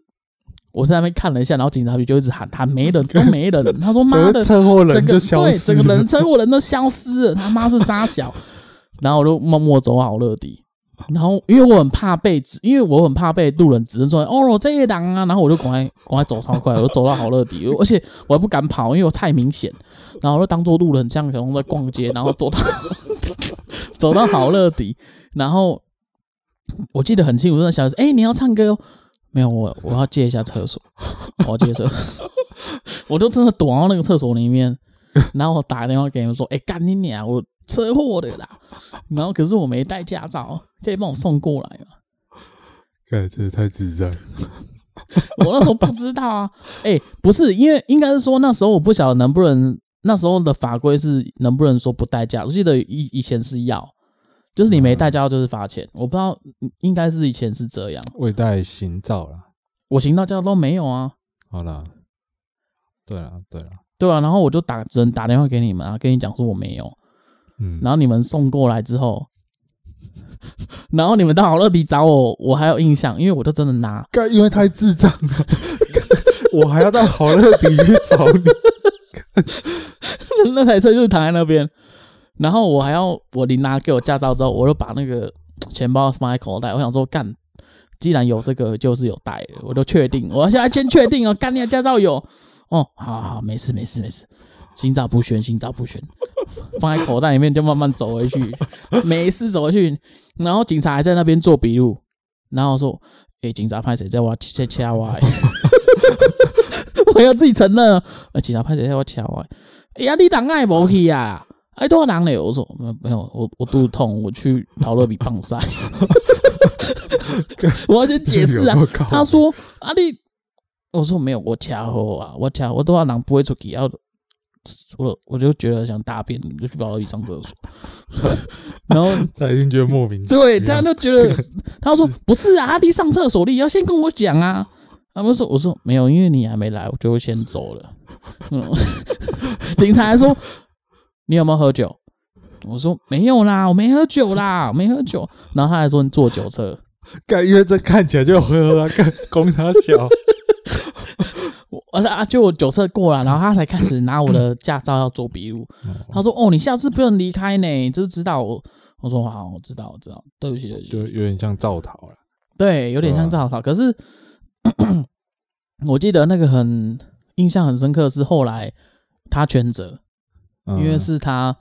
我在那边看了一下，然后警察局就一直喊他没人，都没人。他说：“ 妈的，车祸人就消失，对，整个人车祸人都消失了。他妈是杀小。”然后我就默默走好乐迪。然后因为我很怕被指，因为我很怕被路人指认说：“ 哦，我这一档啊。”然后我就赶快 赶快走超快，我就走到好乐迪，而且我还不敢跑，因为我太明显。然后我就当做路人这样，可能在逛街，然后走到走到好乐迪。然后我记得很清楚，那小孩说：“哎，你要唱歌哦。”没有我，我要借一下厕所，我要借厕所，我就真的躲到那个厕所里面，然后我打个电话给你们说：“哎、欸，干你娘！我车祸的啦。然后可是我没带驾照，可以帮我送过来吗？哎，这太智障！我那时候不知道啊。哎、欸，不是，因为应该是说那时候我不晓得能不能，那时候的法规是能不能说不带驾。我记得以以前是要，就是你没带驾照就是罚钱。我不知道，应该是以前是这样。未带行照啦，我行照驾照都没有啊。好啦，对了，对了，对啊。然后我就打只能打电话给你们啊，跟你讲说我没有。嗯，然后你们送过来之后。然后你们到好乐迪找我，我还有印象，因为我都真的拿，因为太智障了，我还要到好乐迪去找你。那台车就是躺在那边，然后我还要我临拿给我驾照之后，我就把那个 钱包放在口袋，我想说干，既然有这个就是有带的，我都确定，我现在先确定哦，干你的驾照有哦，好好，没事没事没事。心照不宣，心照不宣，放在口袋里面就慢慢走回去，没事走回去，然后警察还在那边做笔录，然后说：“哎、警察派谁在挖切掐挖？” 我要自己承认，呃，警察派谁在挖掐挖？哎呀，你当爱不去呀？哎，多少人嘞？我说没有，我我肚子痛，我去陶乐比棒赛。我要先解释啊，他说啊你，我说没有，我掐好啊，我掐，我多少人不会出去要。我我就觉得想大便，就去跑到去上厕所，然后他已经觉得莫名其妙，对，他就觉得他说不是啊，阿弟上厕所，你要先跟我讲啊。他们说我说没有，因为你还没来，我就会先走了。嗯，警察还说你有没有喝酒？我说没有啦，我没喝酒啦，我没喝酒。然后他还说你坐酒车，干，因为这看起来就喝啊，干，公他小。我说啊，就我酒测过了，然后他才开始拿我的驾照要做笔录。他说：“哦，你下次不能离开呢，你知不知道我？”我说：“好，我知道，我知道。”对不起，对不起，就有点像造逃了。对，有点像造逃。可是 我记得那个很印象很深刻是后来他全责，因为是他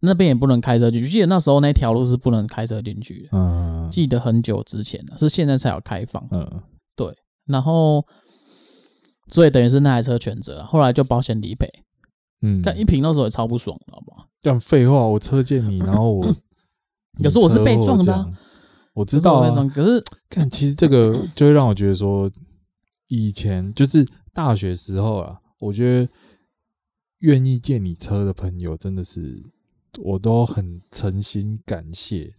那边也不能开车进去。记得那时候那条路是不能开车进去的。嗯，记得很久之前了，是现在才有开放。嗯，对，然后。所以等于是那台车全责，后来就保险理赔。嗯，但一平那时候也超不爽，知道吗？讲废话，我车见你，然后我，可是我是被撞的，啊，我知道啊。可是看，其实这个就会让我觉得说，以前就是大学时候啊，我觉得愿意借你车的朋友，真的是我都很诚心感谢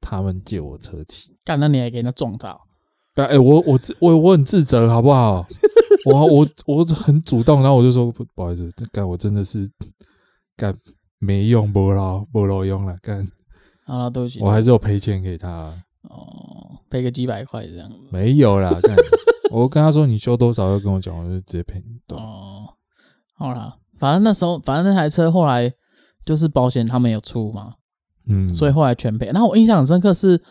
他们借我车骑。干，那你还给人家撞到？哎、欸，我我我我很自责，好不好？我我我很主动，然后我就说不，不好意思，干我真的是干没用，不劳不劳用了，干。好了，对不起，我还是有赔钱给他。哦，赔个几百块这样子。没有啦，干。我跟他说你修多少，要跟我讲，我就直接赔你。哦，好了，反正那时候，反正那台车后来就是保险他们有出嘛，嗯，所以后来全赔。然后我印象很深刻是。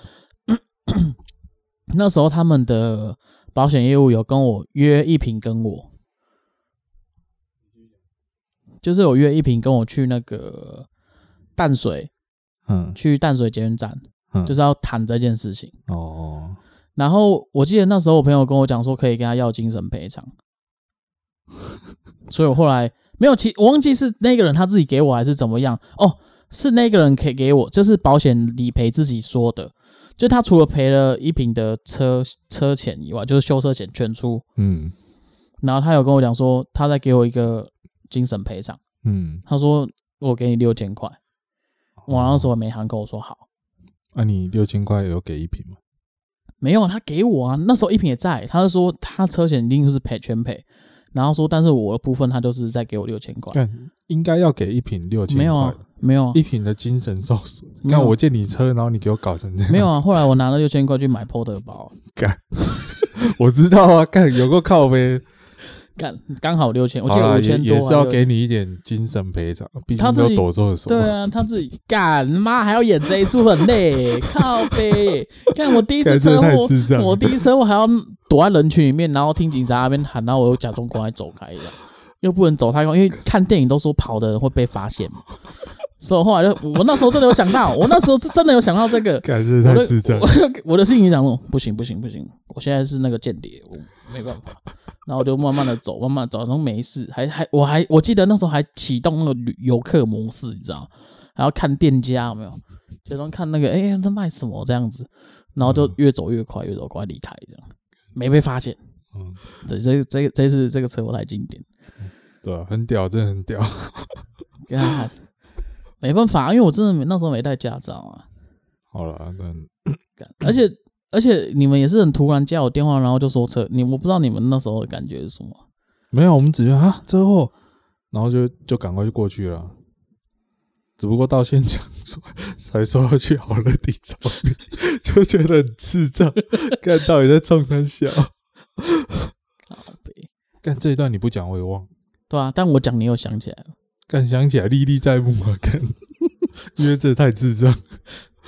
那时候他们的保险业务有跟我约一瓶，跟我就是有约一瓶跟我去那个淡水，嗯，去淡水捷运站，嗯，就是要谈这件事情。哦，然后我记得那时候我朋友跟我讲说可以跟他要精神赔偿，所以我后来没有其我忘记是那个人他自己给我还是怎么样哦，是那个人可以给我，就是保险理赔自己说的。就他除了赔了一瓶的车车钱以外，就是修车钱全出。嗯，然后他有跟我讲说，他再给我一个精神赔偿。嗯，他说我给你六千块。我那时候没喊跟，我说好。那、啊、你六千块有给一平吗？没有，他给我啊。那时候一平也在，他是说他车险一定是赔全赔。然后说，但是我的部分他就是再给我六千块。应该要给一瓶六千块。没有啊。没有啊，一瓶的精神受损。你看我借你车，然后你给我搞成这样。没有啊，后来我拿了六千块去买 Porter 包。干，我知道啊，干有个靠呗。干，刚好六千，我借五千多。也是要给你一点精神赔偿，毕竟都躲错手。对啊，他自己干，妈还要演这一出，很累，靠背。看我第一次车祸，我第一次车祸还要躲在人群里面，然后听警察那边喊，然后我又假装过来走开一样，又不能走太快，因为看电影都说跑的人会被发现嘛。所以后来就我那时候真的有想到，我那时候是真的有想到这个，感觉太智障。我的我的心里想说，不行不行不行，我现在是那个间谍，我没办法。然后我就慢慢的走，慢慢走，然后没事，还还我还我记得那时候还启动那个旅游客模式，你知道，还要看店家有没有，就说看那个哎他卖什么这样子，然后就越走越快，越走越快离开这样，没被发现。嗯，对，这这个这次这个车祸太经典。对啊，很屌，真的很屌。看，没办法，因为我真的没那时候没带驾照啊。好了，那而且而且你们也是很突然接我电话，然后就说车，你我不知道你们那时候的感觉是什么。没有，我们只觉得啊车祸，然后就就赶快就过去了。只不过到现场说才说要去好乐迪找你，就觉得很智障，看到底在冲三小。好呗，干这一段你不讲我也忘。对啊，但我讲你又想起来了，敢想起来历历在目啊！干，因为这太智障。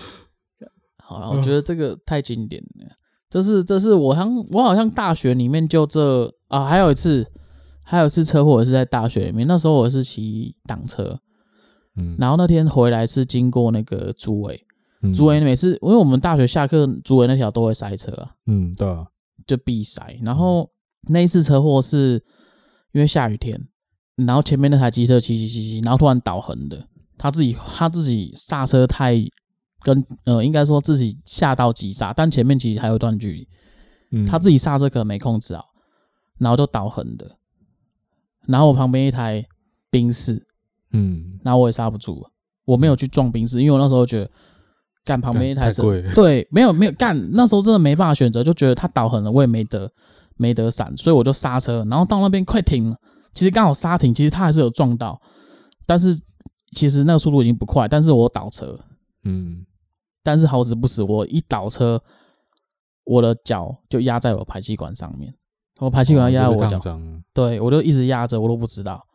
好了，我觉得这个太经典了。这是这是我像我好像大学里面就这啊，还有一次还有一次车祸是在大学里面，那时候我是骑挡车，嗯，然后那天回来是经过那个竹围，竹围每次因为我们大学下课竹围那条都会塞车啊，嗯，对啊，就必塞。然后那一次车祸是。因为下雨天，然后前面那台机车骑骑骑骑，然后突然倒横的，他自己他自己刹车太跟呃，应该说自己下到急刹，但前面其实还有一段距离，嗯，他自己刹车可能没控制好，然后就倒横的，然后我旁边一台宾士，嗯，然后我也刹不住，我没有去撞宾士，因为我那时候觉得干旁边一台车，对，没有没有干，那时候真的没办法选择，就觉得他倒横了，我也没得。没得闪，所以我就刹车，然后到那边快停了。其实刚好刹停，其实他还是有撞到，但是其实那个速度已经不快。但是我倒车，嗯，但是好死不死，我一倒车，我的脚就压在我排气管上面，我排气管压在我脚，对，我就一直压着，我都不知道。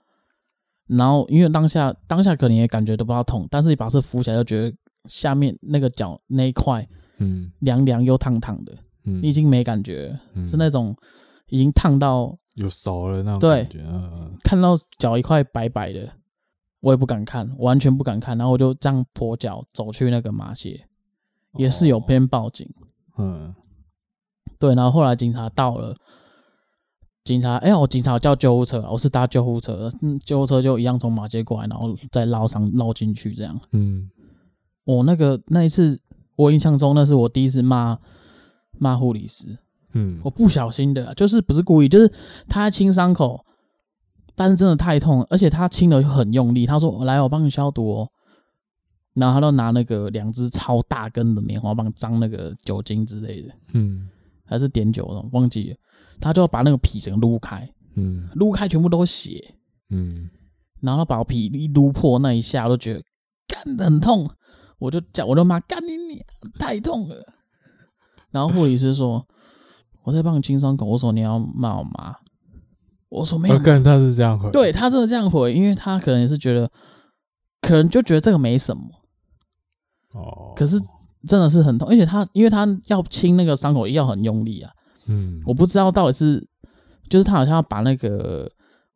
然后因为当下当下可能也感觉都不知道痛，但是你把车扶起来就觉得下面那个脚那一块，嗯，凉凉又烫烫的。嗯，你已经没感觉，嗯、是那种已经烫到有熟了那种感觉。对，看到脚一块白白的，我也不敢看，完全不敢看。然后我就这样跛脚走去那个马街，也是有边报警。嗯，对。然后后来警察到了，警察哎呀，我警察叫救护车，我是搭救护车，嗯，救护车就一样从马街过来，然后再绕上绕进去这样。嗯，我那个那一次，我印象中那是我第一次骂。骂护理师，嗯，我不小心的，就是不是故意，就是他在清伤口，但是真的太痛，而且他清的又很用力。他说：“我来，我帮你消毒哦。”然后他都拿那个两只超大根的棉花棒沾那个酒精之类的，嗯，还是碘酒的，忘记了。他就要把那个皮整个撸开，嗯，撸开全部都血，嗯，然后把皮一撸破那一下，我都觉得干的很痛，我就叫我的妈干你你太痛了。然后护理师说：“我在帮你清伤口。”我说：“你要骂我妈？”我说：“没有。”干他是这样回，对他真的这样回，因为他可能也是觉得，可能就觉得这个没什么。哦。可是真的是很痛，而且他因为他要清那个伤口要很用力啊。嗯。我不知道到底是，就是他好像要把那个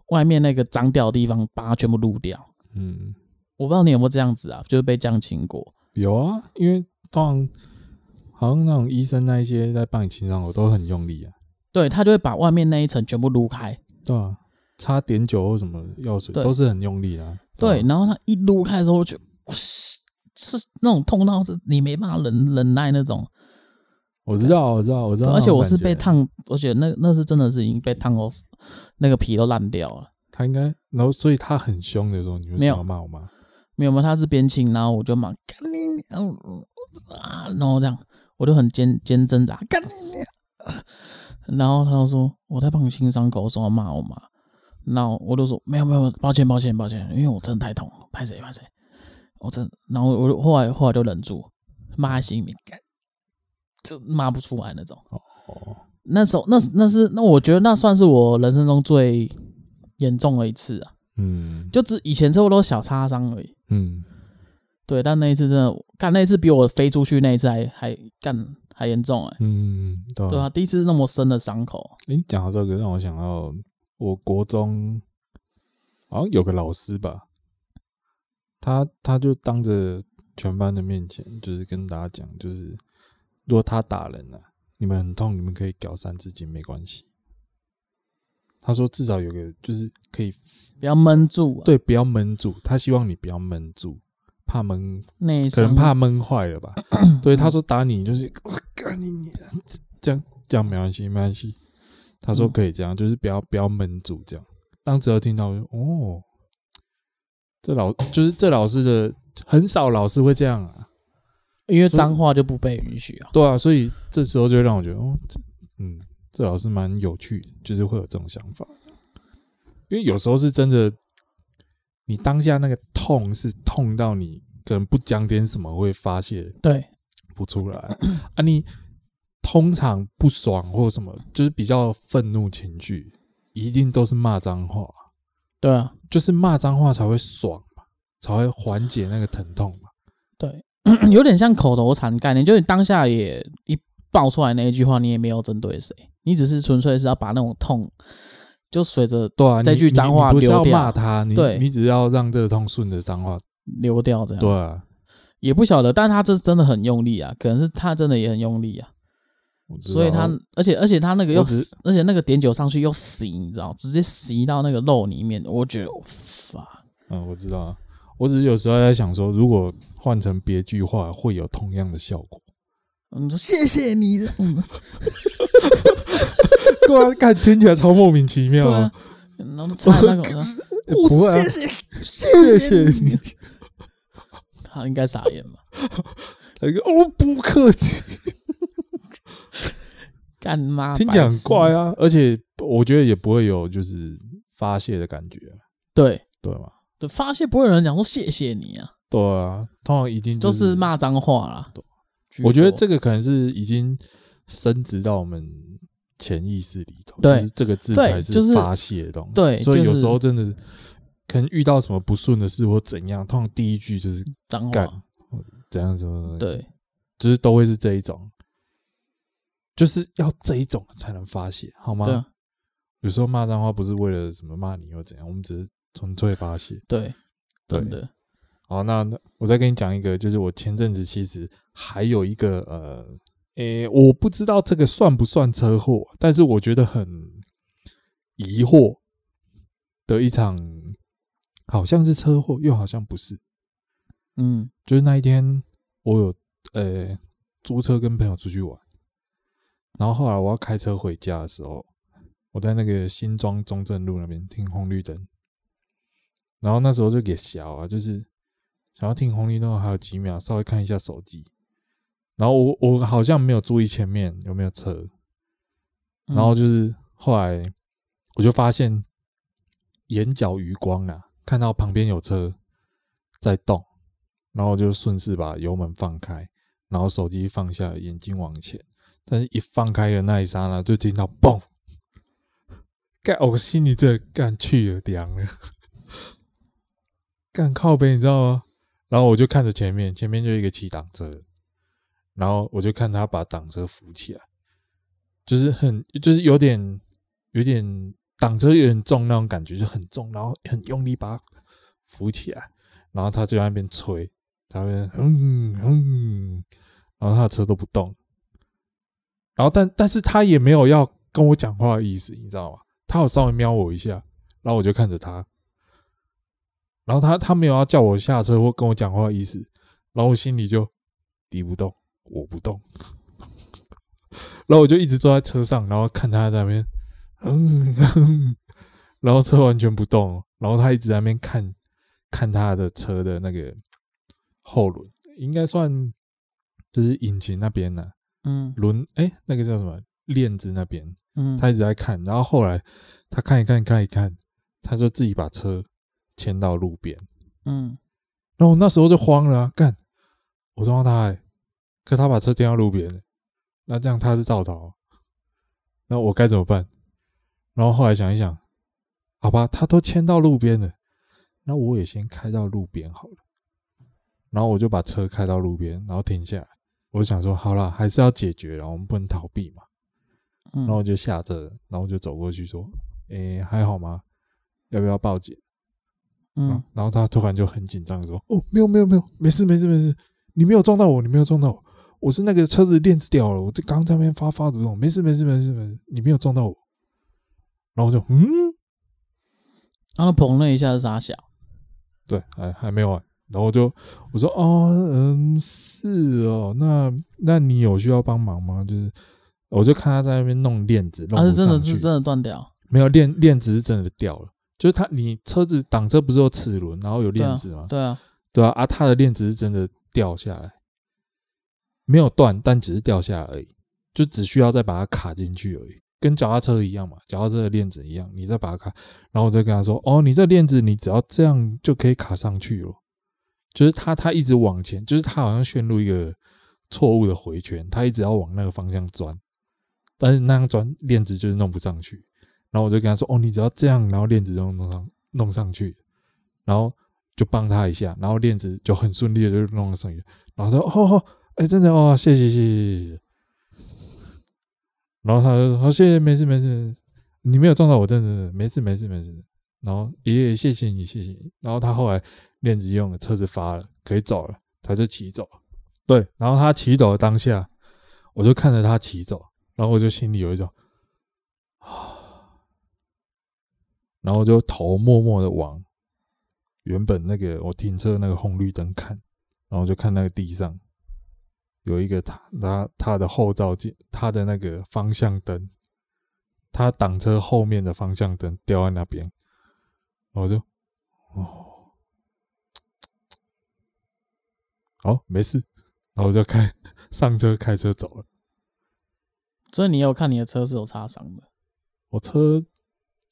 外面那个脏掉的地方把它全部撸掉。嗯。我不知道你有没有这样子啊？就是被这样清过。有啊，因为通常。好像那种医生那一些在帮你清伤口都很用力啊，对，他就会把外面那一层全部撸开，对啊，擦碘酒或什么药水都是很用力啊，对，然后他一撸开的时候就，是那种痛到是你没办法忍忍耐那种。我知道，我知道，我知道，而且我是被烫，而且那那是真的是已经被烫到，那个皮都烂掉了。他应该，然后所以他很凶的时候，你为什么要骂我吗？没有吗？他是边清，然后我就骂，干你娘啊，然后这样。我就很坚坚挣扎，干你！然后他就说我在帮你清伤口，说要骂我妈。然后我就说没有没有，抱歉抱歉抱歉，因为我真的太痛了，拍谁拍谁。我真，然后我后来后来就忍住，骂在心里面，干，就骂不出来那种。哦，那时候那那是那我觉得那算是我人生中最严重的一次啊。嗯，就只以前车祸都小擦伤而已。嗯。对，但那一次真的干，那一次比我飞出去那一次还还干还严重哎、欸。嗯，对啊，对啊，第一次那么深的伤口。你讲到这个，让我想到我国中好像有个老师吧，他他就当着全班的面前，就是跟大家讲，就是如果他打人了、啊，你们很痛，你们可以屌三字经没关系。他说至少有个就是可以不要闷住、啊，对，不要闷住。他希望你不要闷住，怕闷，内可能怕闷坏了吧。对，他说打你就是我干你你这样这样没关系没关系。他说可以这样，就是不要不要闷住这样。当时听到哦，这老就是这老师的很少老师会这样啊，因为脏话就不被允许啊。对啊，所以这时候就让我觉得哦，嗯。这老师蛮有趣的，就是会有这种想法，因为有时候是真的，你当下那个痛是痛到你可能不讲点什么会发泄，对，不出来啊。你通常不爽或什么，就是比较愤怒情绪，一定都是骂脏话，对啊，就是骂脏话才会爽嘛，才会缓解那个疼痛嘛。对，有点像口头禅概念，就是你当下也一爆出来那一句话，你也没有针对谁。你只是纯粹是要把那种痛，就随着对啊，这句脏话流掉。不是要骂他，你对，你只要让这个痛顺着脏话流掉，这样。对啊，也不晓得，但他这真的很用力啊，可能是他真的也很用力啊，所以他而且而且他那个又而且那个碘酒上去又洗，你知道，直接洗到那个肉里面，我觉得哇嗯，我知道啊，我只是有时候在想说，如果换成别句话，会有同样的效果。你说谢谢你，嗯，对啊，看听起来超莫名其妙啊。然后擦伤口上，不谢谢谢谢你，他应该傻眼吧？他一个哦，不客气，干妈？听起来很怪啊，而且我觉得也不会有就是发泄的感觉，对对吧？对，发泄不会有人讲说谢谢你啊，对啊，通常一定都是骂脏话啦。我觉得这个可能是已经升值到我们潜意识里头，对，就是这个字才是发泄的东西。对，所以有时候真的可能遇到什么不顺的事或怎样，通常第一句就是脏话，怎样怎么对，就是都会是这一种，就是要这一种才能发泄，好吗？对。有时候骂脏话不是为了什么骂你或怎样，我们只是纯粹发泄。对，对的。好，那我再跟你讲一个，就是我前阵子其实还有一个呃，诶、欸，我不知道这个算不算车祸，但是我觉得很疑惑的一场，好像是车祸，又好像不是。嗯，就是那一天我有呃、欸、租车跟朋友出去玩，然后后来我要开车回家的时候，我在那个新庄中正路那边停红绿灯，然后那时候就给小啊，就是。想要听红绿灯还有几秒，稍微看一下手机，然后我我好像没有注意前面有没有车，然后就是后来我就发现眼角余光啊，看到旁边有车在动，然后我就顺势把油门放开，然后手机放下，眼睛往前，但是一放开的那一刹那，就听到嘣，干，我心里这干去了凉了，干靠背，你知道吗？然后我就看着前面，前面就一个骑挡车，然后我就看他把挡车扶起来，就是很，就是有点，有点挡车有点重那种感觉，就很重，然后很用力把它扶起来，然后他就在那边吹，他那边嗯嗯，然后他的车都不动，然后但但是他也没有要跟我讲话的意思，你知道吗？他有稍微瞄我一下，然后我就看着他。然后他他没有要叫我下车或跟我讲话的意思，然后我心里就敌不动我不动，然后我就一直坐在车上，然后看他在那边，嗯，嗯，然后车完全不动，然后他一直在那边看，看他的车的那个后轮，应该算就是引擎那边呢、啊，嗯，轮哎那个叫什么？链子那边，嗯，他一直在看，然后后来他看一看看一看，他就自己把车。牵到路边，嗯，然后我那时候就慌了啊，干，我撞到他，欸，可他把车牵到路边，那这样他是肇逃，那我该怎么办？然后后来想一想，好吧，他都牵到路边了，那我也先开到路边好了。然后我就把车开到路边，然后停下来，我想说，好了，还是要解决了，我们不能逃避嘛。然后我就下车，然后我就走过去说，诶，还好吗？要不要报警？嗯，然后他突然就很紧张的说：“哦，没有没有没有，没事没事没事，你没有撞到我，你没有撞到我，我是那个车子链子掉了，我就刚在那边发发抖，没事没事没事没事，你没有撞到我。”然后我就嗯，然后砰了一下是啥小？对，还还没完。然后我就我说：“哦，嗯，是哦，那那你有需要帮忙吗？”就是我就看他在那边弄链子，弄他是真的是真的断掉，没有链链子是真的掉了。就是他，你车子挡车不是有齿轮，然后有链子吗？对啊，对啊，啊，他的链子是真的掉下来，没有断，但只是掉下来而已，就只需要再把它卡进去而已，跟脚踏车一样嘛，脚踏车的链子一样，你再把它卡，然后我再跟他说，哦，你这链子你只要这样就可以卡上去了，就是他他一直往前，就是他好像陷入一个错误的回圈，他一直要往那个方向钻，但是那样钻链子就是弄不上去。然后我就跟他说：“哦，你只要这样，然后链子就弄上弄上去，然后就帮他一下，然后链子就很顺利的就弄了上去。然后说：哦哦，哎，真的哦，谢谢谢谢谢谢。然后他就说：好，谢谢，没事没事，你没有撞到我，真的没事没事没事。然后爷爷谢谢你谢谢你。然后他后来链子用了，车子发了，可以走了，他就骑走。对，然后他骑走的当下，我就看着他骑走，然后我就心里有一种啊。”然后就头默默的往原本那个我停车那个红绿灯看，然后就看那个地上有一个他他他的后照镜，他的那个方向灯，他挡车后面的方向灯掉在那边，然后我就哦，好没事，然后我就开 上车开车走了。所以你有看你的车是有擦伤的？我车。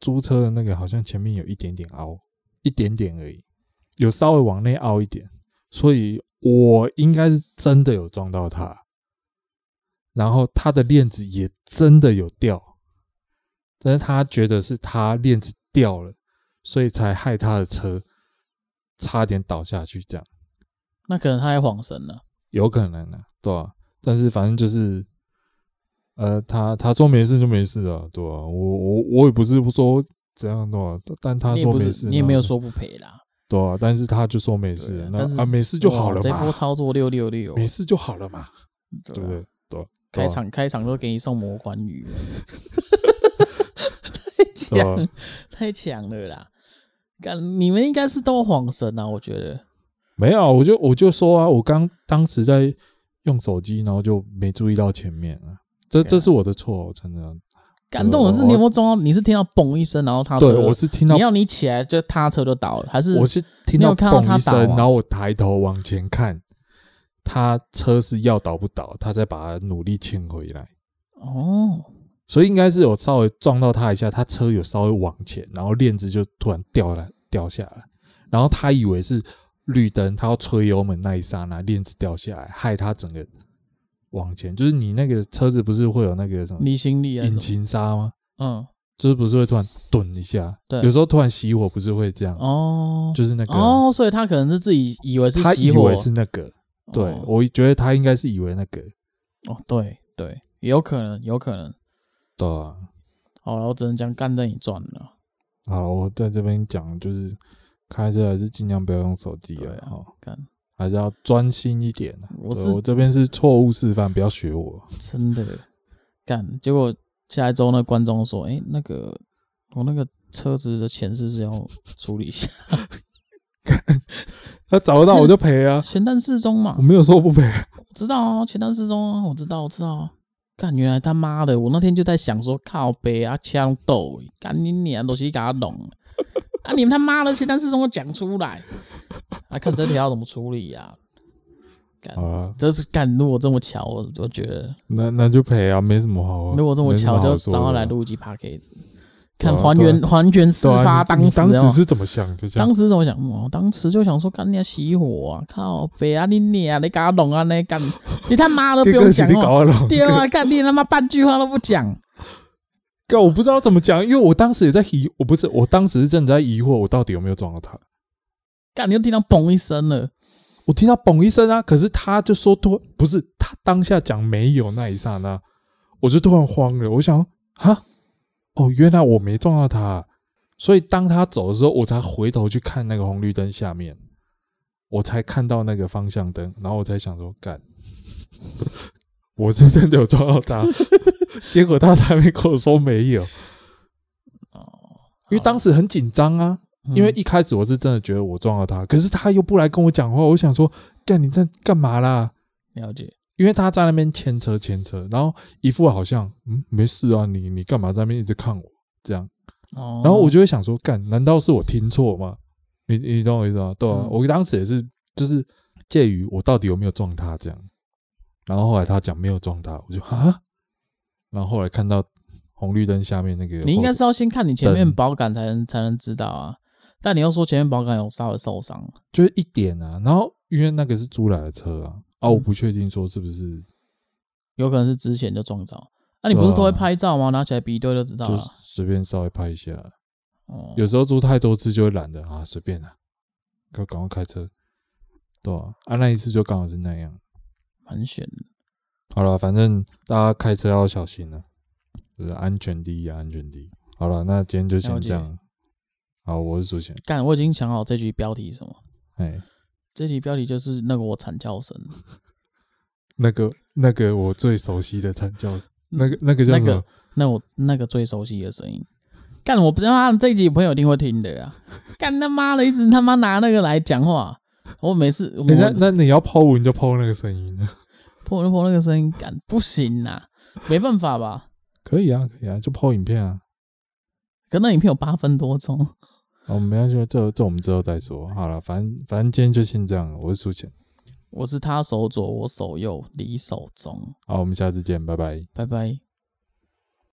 租车的那个好像前面有一点点凹，一点点而已，有稍微往内凹一点，所以我应该是真的有撞到他，然后他的链子也真的有掉，但是他觉得是他链子掉了，所以才害他的车差点倒下去，这样。那可能他还晃神了，有可能啊，对啊，但是反正就是。呃，他他说没事就没事啊，对啊，我我我也不是不说怎样的、啊，但他说没事，你也没有说不赔啦，对啊，但是他就说没事，那啊没事就好了嘛，这波操作六六六，没事就好了嘛，对不对？对，开场开场都给你送魔关羽，太强太强了啦！干，你们应该是都晃神啊，我觉得没有，我就我就说啊，我刚当时在用手机，然后就没注意到前面啊。这这是我的错，我真的感动的是你有没有撞到？你是听到嘣一声，然后他对我是听到，你要你起来就他车就倒了，还是我是听到嘣一声，然后我抬头往前看，他车是要倒不倒，他再把它努力牵回来。哦，所以应该是有稍微撞到他一下，他车有稍微往前，然后链子就突然掉了掉下来，然后他以为是绿灯，他要吹油门那一刹那，链子掉下来，害他整个。往前就是你那个车子不是会有那个什么离心力啊，引擎刹吗？嗯，就是不是会突然顿一下？对，有时候突然熄火不是会这样？哦，就是那个哦，所以他可能是自己以为是熄火，他以为是那个。对，哦、我觉得他应该是以为那个。哦，对对，有可能，有可能。对啊。好了，我只能讲干在你赚了。好，我在这边讲就是开车还是尽量不要用手机啊。好，干。还是要专心一点。我是我这边是错误示范，不要学我。真的干，结果下一周那观众说：“哎、欸，那个我那个车子的钱是不是要处理一下？” 他找得到我就赔啊，钱弹事中嘛。我没有说不赔，知道啊，钱弹事中啊，我知道，我知道啊。干，原来他妈的，我那天就在想说，靠北啊，枪斗，干你娘，都是给他弄。啊！你们他妈的，现在是这么讲出来，来看这条要怎么处理呀？啊，这是干，如果这么巧，我我觉得那那就赔啊，没什么好。如果这么巧，就找他来录一集 podcast，看还原还原事发当时，当时是怎么想？就当时怎么想？我，当时就想说，干你要熄火啊！靠北啊！你你啊！你搞弄啊！你干你他妈都 不用讲话，对啊！看你他妈半句话都不讲。哥，我不知道怎么讲，因为我当时也在疑，我不是，我当时是真的在疑惑，我到底有没有撞到他。干，你又听到嘣一声了，我听到嘣一声啊，可是他就说突，不是他当下讲没有那一刹那，我就突然慌了，我想啊，哦，原来我没撞到他，所以当他走的时候，我才回头去看那个红绿灯下面，我才看到那个方向灯，然后我才想说，干，我是真的有撞到他，结果他还没跟我说没有。哦，因为当时很紧张啊，因为一开始我是真的觉得我撞到他，可是他又不来跟我讲话，我想说，干，你在干嘛啦？了解。因为他在那边牵扯牵扯，然后一副好像嗯没事啊，你你干嘛在那边一直看我这样？哦，然后我就会想说，干，难道是我听错吗？你你懂我意思吗？对啊，嗯、我当时也是，就是介于我到底有没有撞他这样。然后后来他讲没有撞他，我就啊。然后后来看到红绿灯下面那个，你应该是要先看你前面保杆才能才能知道啊。但你又说前面保杆有稍微受伤，就是一点啊。然后因为那个是租来的车啊。啊，我不确定说是不是，有可能是之前就撞到。那、啊、你不是都会拍照吗？拿起来比对就知道了。随便稍微拍一下。哦。有时候租太多次就会懒得啊，随便啊，赶赶快开车。对啊，啊那一次就刚好是那样。蛮险的。好了，反正大家开车要小心了，就是安全第一啊，安全第一。好了，那今天就先这样。好，我是主持人。干，我已经想好这句标题是什么。哎。这局标题就是那个我惨叫声，那个那个我最熟悉的惨叫声，那个那个叫什么？那个那我那个最熟悉的声音。干，我不知道这一集朋友一定会听的啊！干他妈的，一直他妈拿那个来讲话，我每次我、欸、那那你要抛文就抛那个声音呢？抛就抛那个声音，干不行呐，没办法吧？可以啊，可以啊，就抛影片啊。可那影片有八分多钟。哦，没关系，这这我们之后再说。好了，反正反正今天就先这样。我是苏浅，我是他手左，我手右，你手中。好，我们下次见，拜拜，拜拜。